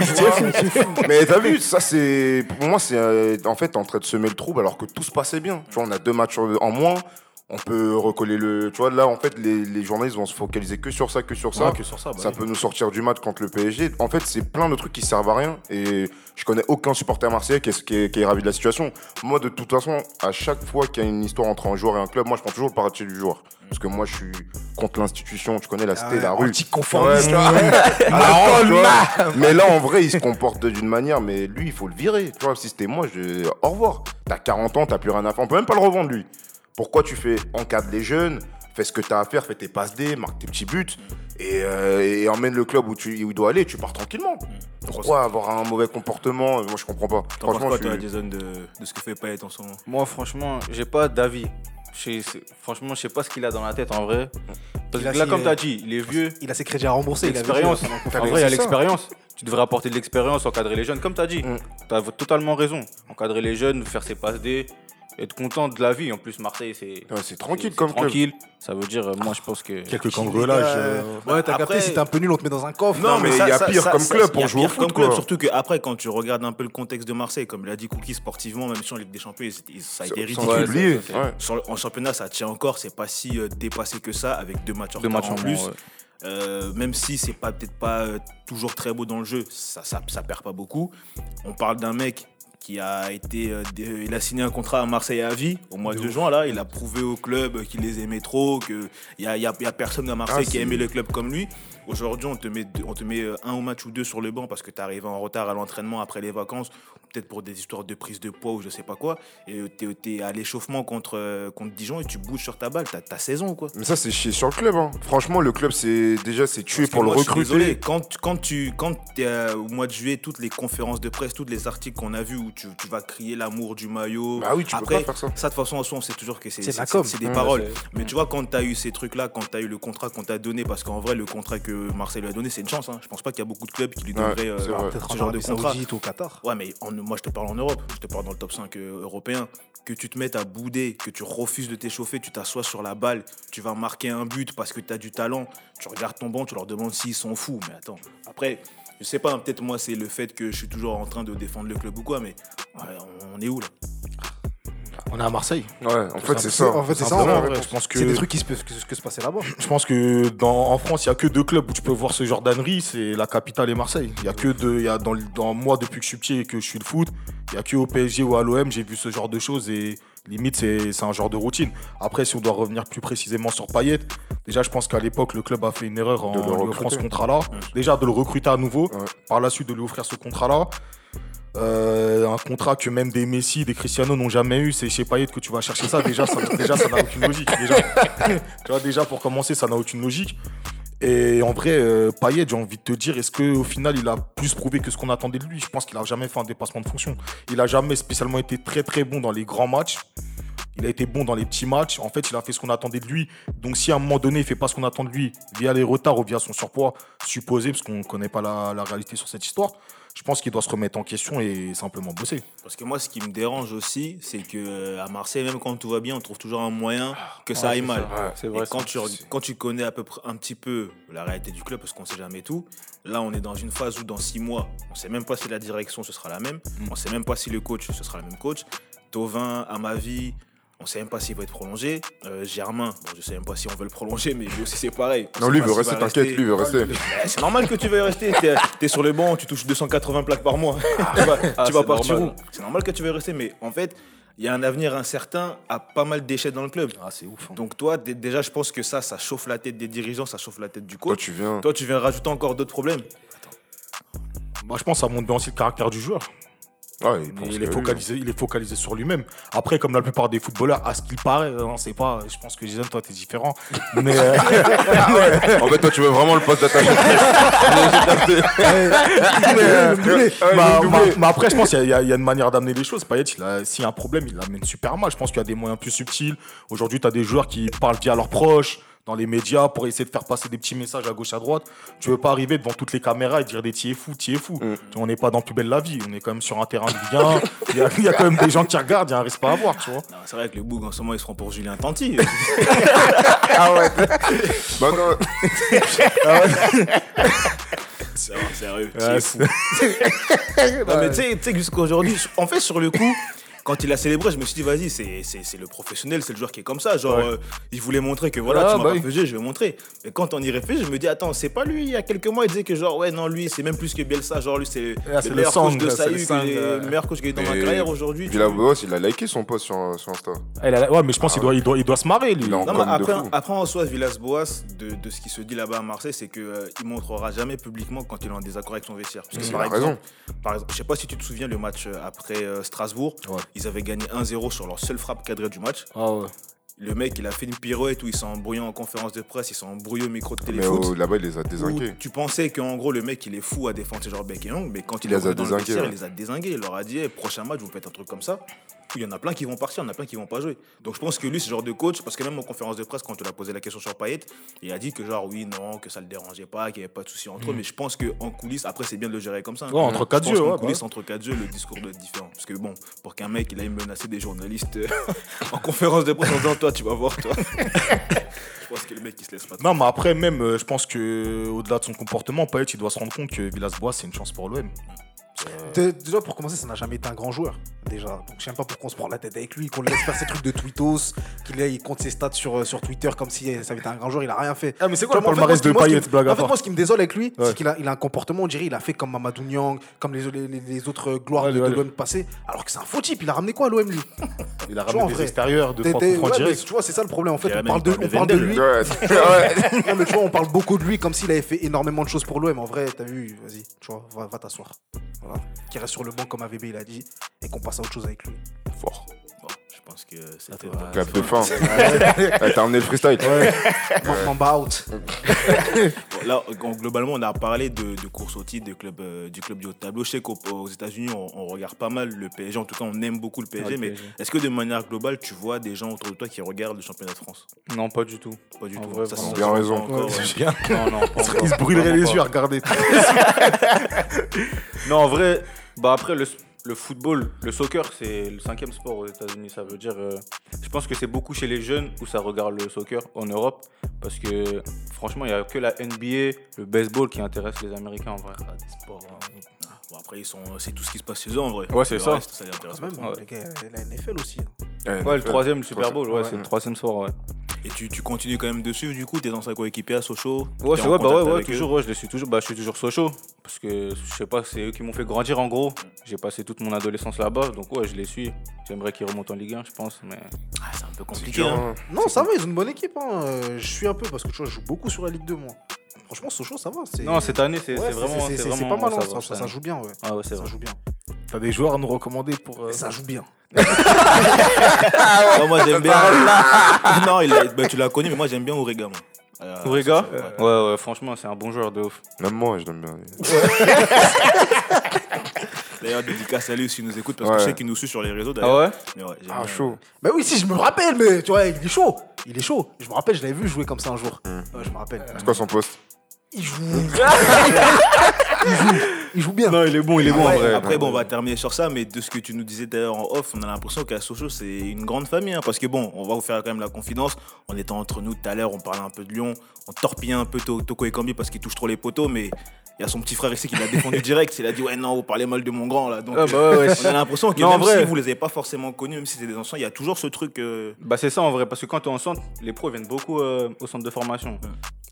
tu es fou. Mais t'as vu, ça c'est. Pour moi, c'est euh, en fait en train de semer le trouble alors que tout se passait bien. Tu vois, on a deux matchs en moins. On peut recoller le. Tu vois, là, en fait, les, les journalistes vont se focaliser que sur ça, que sur ça. Ouais, que sur ça, bah ça oui. peut nous sortir du match contre le PSG. En fait, c'est plein de trucs qui servent à rien. Et je connais aucun supporter marseillais qui est, qui est- qui est ravi de la situation. Moi, de toute façon, à chaque fois qu'il y a une histoire entre un joueur et un club, moi, je prends toujours le parti du joueur. Parce que moi, je suis contre l'institution. Tu connais la cité, la rue. Anticonformiste. Ouais, là. alors, tu vois. mais là, en vrai, il se comporte d'une manière, mais lui, il faut le virer. Tu vois, si c'était moi, je... au revoir. T'as 40 ans, t'as plus rien à faire. On peut même pas le revendre, lui. Pourquoi tu fais encadre les jeunes, fais ce que t'as à faire, fais tes passes D, marque tes petits buts, et, euh, et emmène le club où, tu, où il doit aller, tu pars tranquillement. Pourquoi avoir un mauvais comportement? Moi, je comprends pas. T'en Franchement, quoi, je toi, suis- Jason, de, de ce que fait Payet en ce moment? Moi, franchement, j'ai pas d'avis. Je sais- c'est- Franchement, je sais pas ce qu'il a dans la tête en vrai. Parce que là, comme t'as dit, il est vieux. Il a ses crédits à rembourser. il a vécu L'expérience. En vrai, il y a l'expérience. Tu devrais apporter de l'expérience, encadrer les jeunes, comme t'as dit. Mm. T'as totalement raison. Encadrer les jeunes, faire ses passes D, être content de la vie. En plus, Marseille, c'est Ouais, c'est tranquille comme club. tranquille. Ça veut dire, euh, moi, je pense que. Quelques cambriolages. euh, Ouais, t'as Après- capté, si t'es un peu nul, on te met dans un coffre. Non, mais il y a pire comme club pour jouer au foot, comme club, surtout qu'après, quand tu regardes un peu le contexte de Marseille, comme l'a dit Cookie, sportivement, même si en Ligue des Champions, ça a été Sans ridicule. En championnat, ça tient encore, c'est pas si euh, dépassé que ça, avec deux matchs en Deux retard matchs en en plus. Euh, même si c'est pas peut-être pas euh, toujours très beau dans le jeu, ça, ça, ça perd pas beaucoup. On parle d'un mec qui a été, euh, il a signé un contrat à Marseille à vie au mois de, juin là. Il a prouvé au club qu'il les aimait trop, que il y a, y a- y a personne à Marseille Ah, qui a c'est- aimé le club comme lui. Aujourd'hui, on te met, deux- on te met euh, un au match ou deux sur le banc parce que tu arrivé en retard à l'entraînement après les vacances, peut-être pour des histoires de prise de poids ou je sais pas quoi. Et tu es, à l'échauffement contre, euh, contre Dijon et tu bouges sur ta balle. T'as ta saison quoi. Mais ça, c'est chier sur le club. hein. Franchement, le club, c'est déjà c'est tué Parce pour le moi, je suis recruter. désolé, quand, quand tu quand es au mois de juillet, toutes les conférences de presse, tous les articles qu'on a vus où tu, tu vas crier l'amour du maillot. Bah oui, tu peux Après, pas faire ça. de toute façon, en soi, on sait toujours que c'est de des Ouais, paroles. Mais tu vois, quand tu as eu ces trucs-là, quand tu as eu le contrat qu'on t'a donné, parce qu'en vrai, le contrat que Marseille lui a donné, c'est une chance. Hein. Je pense pas qu'il y a beaucoup de clubs qui lui Ouais, donneraient euh, c'est vrai. Peut-être ce en genre de contrat. Au Qatar. Ouais, mais en- moi, je te parle en Europe. Je te parle dans le top 5 euh, européen. Que tu te mettes à bouder, que tu refuses de t'échauffer, tu t'assois sur la balle, tu vas marquer un but parce que tu as du talent. Tu regardes ton banc, tu leur demandes s'ils sont fous. Mais attends, après, je sais pas, peut-être moi, c'est le fait que je suis toujours en train de défendre le club ou quoi, mais on- on est où là? On est à Marseille. Ouais, en fait, c'est ça. En fait, c'est ça. En vrai. je pense que- C'est des trucs qui se peuvent que, que se passer là-bas. Je pense que dans, en France, il n'y a que deux clubs où tu peux voir ce genre d'ânerie, c'est la capitale et Marseille. Il y a que deux, il y a dans, moi depuis que je suis petit et que je suis le foot, il n'y a que au PSG ou à l'OM, j'ai vu ce genre de choses et limite c'est c'est un genre de routine. Après, si on doit revenir plus précisément sur Payet, déjà je pense qu'à l'époque le club a fait une erreur en lui offrant ce contrat-là. Déjà de le recruter à nouveau, Ouais. par la suite de lui offrir ce contrat-là. Euh, un contrat que même des Messi, des Cristiano n'ont jamais eu, c'est chez Payet que tu vas chercher ça. Déjà, ça déjà, ça n'a aucune logique. Déjà, tu vois, déjà pour commencer, ça n'a aucune logique. Et en vrai, euh, Payet, j'ai envie de te dire, est-ce qu'au final, il a plus prouvé que ce qu'on attendait de lui? Je pense qu'il a jamais fait un dépassement de fonction. Il a jamais spécialement été très très bon dans les grands matchs. Il a été bon dans les petits matchs. En fait, il a fait ce qu'on attendait de lui. Donc, si à un moment donné, il fait pas ce qu'on attend de lui via les retards ou via son surpoids supposé, parce qu'on ne connaît pas la réalité sur cette histoire, je pense qu'il doit se remettre en question et simplement bosser. Parce que moi, ce qui me dérange aussi, c'est que euh, à Marseille, même quand tout va bien, on trouve toujours un moyen que ça aille mal. Ouais, Et quand tu, re- quand tu connais à peu près un petit peu la réalité du club, parce qu'on sait jamais tout, là on est dans une phase où dans six mois, on sait même pas si la direction ce sera la même, on sait même pas si le coach ce sera le même coach. Tovin, à ma vie, on sait même pas s'il va être prolongé. Euh, Germain, bon, je sais même pas si on veut le prolonger, mais lui aussi c'est pareil. On Non, lui, veut rester, t'inquiète, lui, il veut rester. C'est normal que tu veuilles rester. T'es es sur le banc, tu touches 280 plaques par mois. tu vas, Ah, tu vas c'est partir normal. où? C'est normal que tu veuilles rester, mais en fait, il y a un avenir incertain à pas mal d'échecs dans le club. Ah, c'est ouf. Donc toi, dé- déjà, je pense que ça, ça chauffe la tête des dirigeants, ça chauffe la tête du Toi, coach. tu viens. Toi, tu viens rajouter encore d'autres problèmes. Moi, je pense que ça montre bien aussi le caractère du joueur. Ah, il est, lui, focalisé, il est focalisé sur lui-même. Après, comme la plupart des footballeurs, à ce qu'il paraît, hein, c'est pas. Je pense que Jason, toi, t'es différent. Mais euh, En fait, toi, tu veux vraiment le poste d'attaquant. mais, Ouais, bah, bah, mais après, je pense qu'il y, a- y une manière d'amener les choses. Payet, s'il y a un problème, il l'amène super mal. Je pense qu'il y a des moyens plus subtils. Aujourd'hui, tu as des joueurs qui parlent via leurs proches, dans les médias, pour essayer de faire passer des petits messages à gauche, à droite. Tu veux pas arriver devant toutes les caméras et dire des tiers fous, tiers fous. Mm. On n'est pas dans plus belle la vie. On est quand même sur un terrain de 1. Il y, a- il y a quand même des gens qui regardent, il y a un respect à avoir, tu vois. C'est vrai que le Boug, en ce moment, ils seront pour Julien Tanti. Bah, non, C'est vrai, sérieux, tu Ouais, fou. non, mais tu sais- tu sais que jusqu'aujourd'hui, en fait, sur le coup, quand il a célébré, je me suis dit, vas-y, c'est- c'est c'est le professionnel, c'est le joueur qui est comme ça. Genre, Ouais. euh, il voulait montrer que voilà, Ah, tu m'as bah pas oui. fait je vais montrer. Mais quand on y réfléchit, je me dis, attends, c'est pas lui, il y a quelques mois, il disait que genre, ouais, non, lui, c'est même plus que Bielsa. Genre, lui, c'est Ah, le le meilleur sang, coach de là, c'est le Saïd, euh. le meilleur coach que j'ai eu dans ma carrière aujourd'hui. Villas-Boas, il a liké son post sur, sur Insta. Elle a- ouais, mais je pense qu'il doit, il doit, il doit se marrer, lui. Non, mais après, en soi, Villas-Boas, de, de ce qui se dit là-bas à Marseille, c'est qu'il il montrera jamais publiquement quand il est en désaccord avec son vestiaire. Parce que, Il par a exemple, raison. par exemple, je sais pas si tu te souviens le match euh, après euh, Strasbourg. Ils avaient gagné 1-0 sur leur seule frappe cadrée du match. Ah ouais. Le mec, il a fait une pirouette où il s'est embrouillé en conférence de presse, il s'est embrouillé au micro de Mais téléfoot. oh, là-bas, il les a désingués. tu pensais qu'en gros le mec il est fou à défendre ce genre bec et ongle, mais quand il, Il les a ouais. il les a dézingués. Il leur a dit, prochain match, vous faites un truc comme ça. Il y en a plein qui vont partir, il y en a plein qui vont pas jouer. Donc je pense que lui, ce genre de coach, parce que même en conférence de presse, quand tu lui as posé la question sur Payet, il a dit que genre oui, non, que ça le dérangeait pas, qu'il n'y avait pas de souci entre eux. Mais je pense qu'en coulisses, après c'est bien de le gérer comme ça. Mm. Ouais, entre quatre yeux, ouais, bah coulisses, entre quatre yeux, le discours doit être différent. Parce que bon, pour qu'un mec il aille menacer des journalistes euh, en conférence de presse en disant toi, tu vas voir, toi. je pense que le mec il se laisse pas. Non, mais après, même, euh, je pense que au-delà de son comportement, Payet, il doit se rendre compte que Villas-Boas, c'est une chance pour l'OM. Dé- Déjà, pour commencer, ça n'a jamais été un grand joueur. Déjà. Donc, je sais pas pourquoi on se prend la tête avec lui, qu'on le laisse faire ses trucs de tweetos, qu'il il compte ses stats sur, euh, sur Twitter comme si ça avait été un grand joueur. Il a rien fait. Ah, mais c'est Tu vois, quoi le en fait, moi, palmarès ce qui- de moi, ce qui Payet, me- blague à En fait, part moi, ce qui me désole avec lui, Ouais. c'est qu'il a, il a un comportement, on dirait, il a fait comme Mamadou Niang, comme les, les, les- les autres gloires Ouais, de, de l'OM passé, alors que c'est un faux type. Il a ramené quoi à l'OM, lui? Il a Tu vois, en ramené des vrai, extérieurs, de T'es- trois t'es- coups francs ouais, mais directs. Tu vois, c'est ça le problème. En fait, on parle, de, on parle de lui. Ouais. Non, mais tu vois, on parle beaucoup de lui comme s'il avait fait énormément de choses pour l'OM. En vrai, t'as vu, vas-y, tu vois, va, va t'asseoir. Qui reste sur le banc comme AVB il a dit et qu'on passe à autre chose avec lui. Fort. Pense que c'était. Clap de fin. Ouais, T'as emmené le freestyle. Mamba out. Bon, Là, en- globalement, on a parlé de, de course au titre des clubs, euh, du club du haut de tableau. Je sais qu'aux aux États-Unis, on, on regarde pas mal le PSG. En tout cas, on aime beaucoup le PSG. Ouais, mais est-ce que de manière globale, tu vois des gens autour de toi qui regardent le championnat de France? Non, pas du tout. Pas du En tout. vrai, Ça, Bien raison. encore, Ouais, euh, c'est bien. Non, non, pas encore. Il se brûlerait Vraiment les yeux à regarder. Non, en vrai, bah après le, le football, le soccer, c'est le cinquième sport aux États-Unis. Ça veut dire, euh, je pense que c'est beaucoup chez les jeunes où ça regarde le soccer en Europe, parce que franchement, il y a que la NBA, le baseball qui intéresse les Américains en vrai. ah, des sports, hein. Ah, Bon, après, ils sont, c'est tout ce qui se passe chez eux en vrai. Ouais, c'est ça. reste, ça les intéresse Quand pas même, trop. les gars, la NFL aussi. hein. Ouais, le troisième, le Super Bowl, ouais, Ouais. c'est le troisième sport, ouais. Et tu, tu continues quand même dessus, du coup, tes anciens coéquipiers à Sochaux Ouais, c'est ouais, bah ouais, ouais, toujours, ouais, je les suis toujours, bah, je suis toujours Sochaux, parce que je sais pas, c'est eux qui m'ont fait grandir en gros. J'ai passé toute mon adolescence là-bas, donc ouais, je les suis. J'aimerais qu'ils remontent en Ligue 1, je pense, mais Ah, c'est un peu compliqué. dur, hein. hein. Non, ça va, ils ont une bonne équipe. hein. Euh, Je suis un peu parce que tu vois, je joue beaucoup sur la Ligue 2, moi. Franchement, Sochaux, ça va. non, cette année, c'est Ouais, vraiment, c'est- pas mal, hein, va, ça, ça, ça- ça joue bien, ouais. Ah ouais, c'est Ça vrai. joue bien. T'as des joueurs à nous recommander pour. euh, Ça joue bien. Non, moi j'aime bien. non, il a- bah, tu l'as connu, mais moi j'aime bien Ourega. Moi. Euh, Ourega ouais. ouais. ouais, franchement, c'est un bon joueur de ouf. Même moi, je l'aime bien. D'ailleurs, dédicace à lui s'il nous écoute, parce que je sais qu'il nous suit sur les réseaux. Ah d'ailleurs. ouais Mais ouais, Ah, bien. chaud. Bah oui, si, je me rappelle, mais tu vois, il est chaud. Il est chaud. Je me rappelle, je l'avais vu jouer comme ça un jour. Hmm. Ouais, je me rappelle. C'est quoi son poste? Il joue. Il joue bien. Non, il est bon, il est bon en Après, vrai. après, bon, on va terminer sur ça, mais de ce que tu nous disais d'ailleurs en off, on a l'impression qu'à Sochaux, c'est une grande famille. hein, parce que bon, on va vous faire quand même la confidence. En étant entre nous tout à l'heure, on parlait un peu de Lyon, on torpillait un peu To- Toko Ekambi parce qu'il touche trop les poteaux, mais il y a son petit frère ici qui l'a défendu direct. Il a dit, ouais, non, vous parlez mal de mon grand là. Donc, Ah bah ouais, ouais. on a l'impression que Non, même vrai. si vous les avez pas forcément connus, même si c'est des anciens, il y a toujours ce truc. euh, Bah c'est ça en vrai, parce que quand tu es en centre, les pros viennent beaucoup euh, au centre de formation.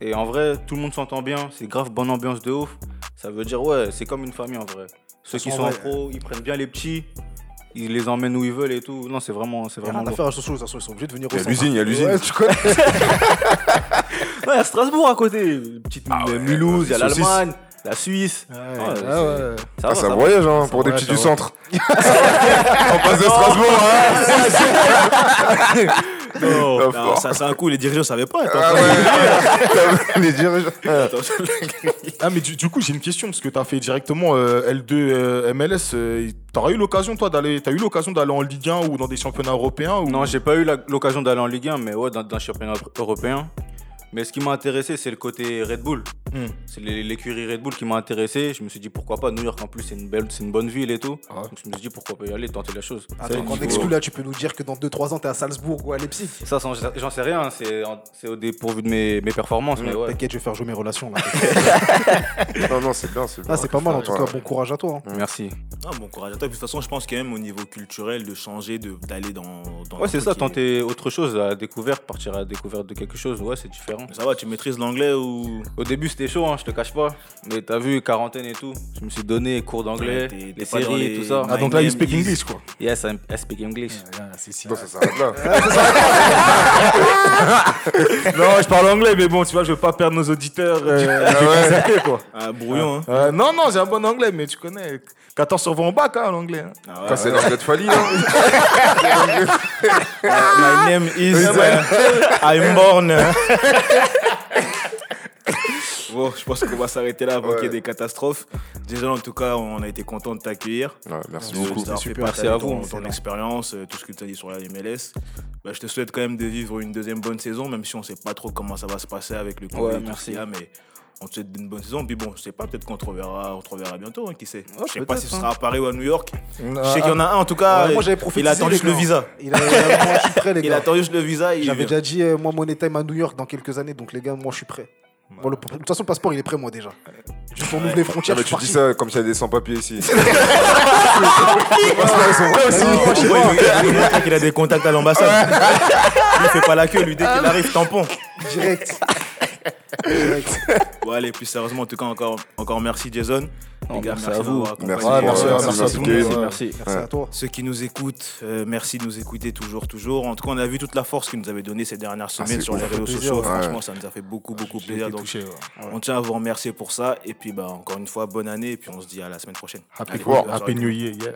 Et en vrai, tout le monde s'entend bien, c'est grave bonne ambiance de ouf. Ça veut dire, ouais, c'est comme une famille en vrai. Ceux qui sont en pro, ils prennent bien les petits, ils les emmènent où ils veulent et tout. Non, c'est vraiment, c'est Il y a vraiment rien à lourd. faire à Sochaux, de toute façon, ils sont obligés de venir au Il y a l'usine, il y a l'usine. Ouais, tu connais. Ouais, à Strasbourg à côté, petite euh, Mulhouse, il y a l'Allemagne, la Suisse. Ouais, Ouais, ouais, c'est- ouais. Ça Ah, va, ça voyage hein, pour des petits du centre. On passe de Strasbourg, hein Non. Ah, non, ça, c'est un coup, les dirigeants ne savaient pas. Attends, Ah ouais. Les dirigeants. Ah, mais du, du coup, j'ai une question, parce que t'as fait directement euh, L2 euh, MLS. euh, T'auras eu l'occasion, toi, d'aller. T'as eu l'occasion d'aller en Ligue 1 ou dans des championnats européens ou... Non, j'ai pas eu l'occasion d'aller en Ligue 1, mais ouais, dans, dans un championnat européen. Mais ce qui m'a intéressé, c'est le côté Red Bull. Hmm. C'est l'écurie Red Bull qui m'a intéressé. Je me suis dit pourquoi pas. New York en plus, c'est une belle, c'est une bonne ville et tout. Ah ouais. Donc je me suis dit pourquoi pas y aller, tenter la chose. Attends, niveau- exclu là, tu peux nous dire que dans 2-3 ans, t'es à Salzbourg ou à Leipzig. Ça, sans- j'en sais rien. C'est au dépourvu de mes, mes performances, mais ouais. T'inquiète, je vais faire jouer mes relations là. Non, non, c'est bien. c'est bien. Ah, c'est pas mal en tout Ouais. cas, bon courage à toi. hein. Merci. Ah, bon courage à toi. De toute façon, je pense quand même au niveau culturel de changer, de- d'aller dans, dans. Ouais, c'est ça. Tenter autre chose, à la découverte, partir à la découverte de quelque chose. Ouais, c'est différent. Ça va, tu maîtrises l'anglais ou? Au début, c'était chaud, hein, je te cache pas. Mais t'as vu, quarantaine et tout. Je me suis donné cours d'anglais, Ouais, t'es- les t'es pas dans séries et les- tout ça. Ah, donc là, il speak English, quoi. Yes, I, I speak English. c'est si. Toi, ça s'arrête là. Non, je parle anglais, mais bon, tu vois, je veux pas perdre nos auditeurs. euh, déconcertés, quoi. Un brouillon, hein. Euh, non, non, j'ai un bon anglais, mais tu connais. 14 sur 20 en bac, hein, l'anglais. hein. Ah ouais, Quand c'est l'anglais de Fali, hein. My name is. uh, I'm born. Bon, je pense qu'on va s'arrêter là avant Ouais. qu'il y ait des catastrophes. Déjà, en tout cas, on a été content de t'accueillir. Ouais, merci de- beaucoup. d'avoir fait super. Merci à ton, vous. ton expérience, euh, tout ce que tu as dit sur la MLS. Bah, je te souhaite quand même de vivre une deuxième bonne saison, même si on sait pas trop comment ça va se passer avec le Covid Ouais, et tout merci. ce qu'il y a, mais on te souhaite une bonne saison. Puis bon, je sais pas, peut-être qu'on te reverra, on te reverra bientôt, hein, qui sait. je sais pas si ce hein. sera à Paris ou à New York. Ah, Je sais qu'il y en a un, en tout cas. Ouais, moi j'avais il prophétisé. a attendu juste le gars. visa. Il a, il a- moi je suis prêt les Il gars. attend juste le visa. il J'avais déjà dit, euh, moi, mon time à New York dans quelques années, donc les gars, moi je suis prêt. Bon, le- de toute façon, le passeport il est prêt, moi déjà. Juste on ouvre les Non, frontières, mais je suis tu dis ça comme s'il y a des sans-papiers ici. Il il a des contacts à l'ambassade. Il fait pas la queue, lui, dès qu'il arrive, tampon. Direct. Bon, allez, plus sérieusement, en tout cas, encore, encore merci, Jason. Non, Les gars, merci merci à vous. accompagné. Merci, Ouais, pour- merci, merci, merci à merci, tout le monde. Merci. À toi. Ceux qui nous écoutent, euh, merci de nous écouter toujours, toujours. En tout cas, on a vu toute la force qu'il nous avait donnée ces dernières semaines c'est sur ouf, les réseaux sociaux. ouais. Franchement, ça nous a fait beaucoup, beaucoup J'ai plaisir. Donc, touché, ouais. on tient à vous remercier pour ça. Et puis, bah, encore une fois, bonne année. Et puis, on se dit à la semaine prochaine. Happy, Allez, Happy. New Year, yeah.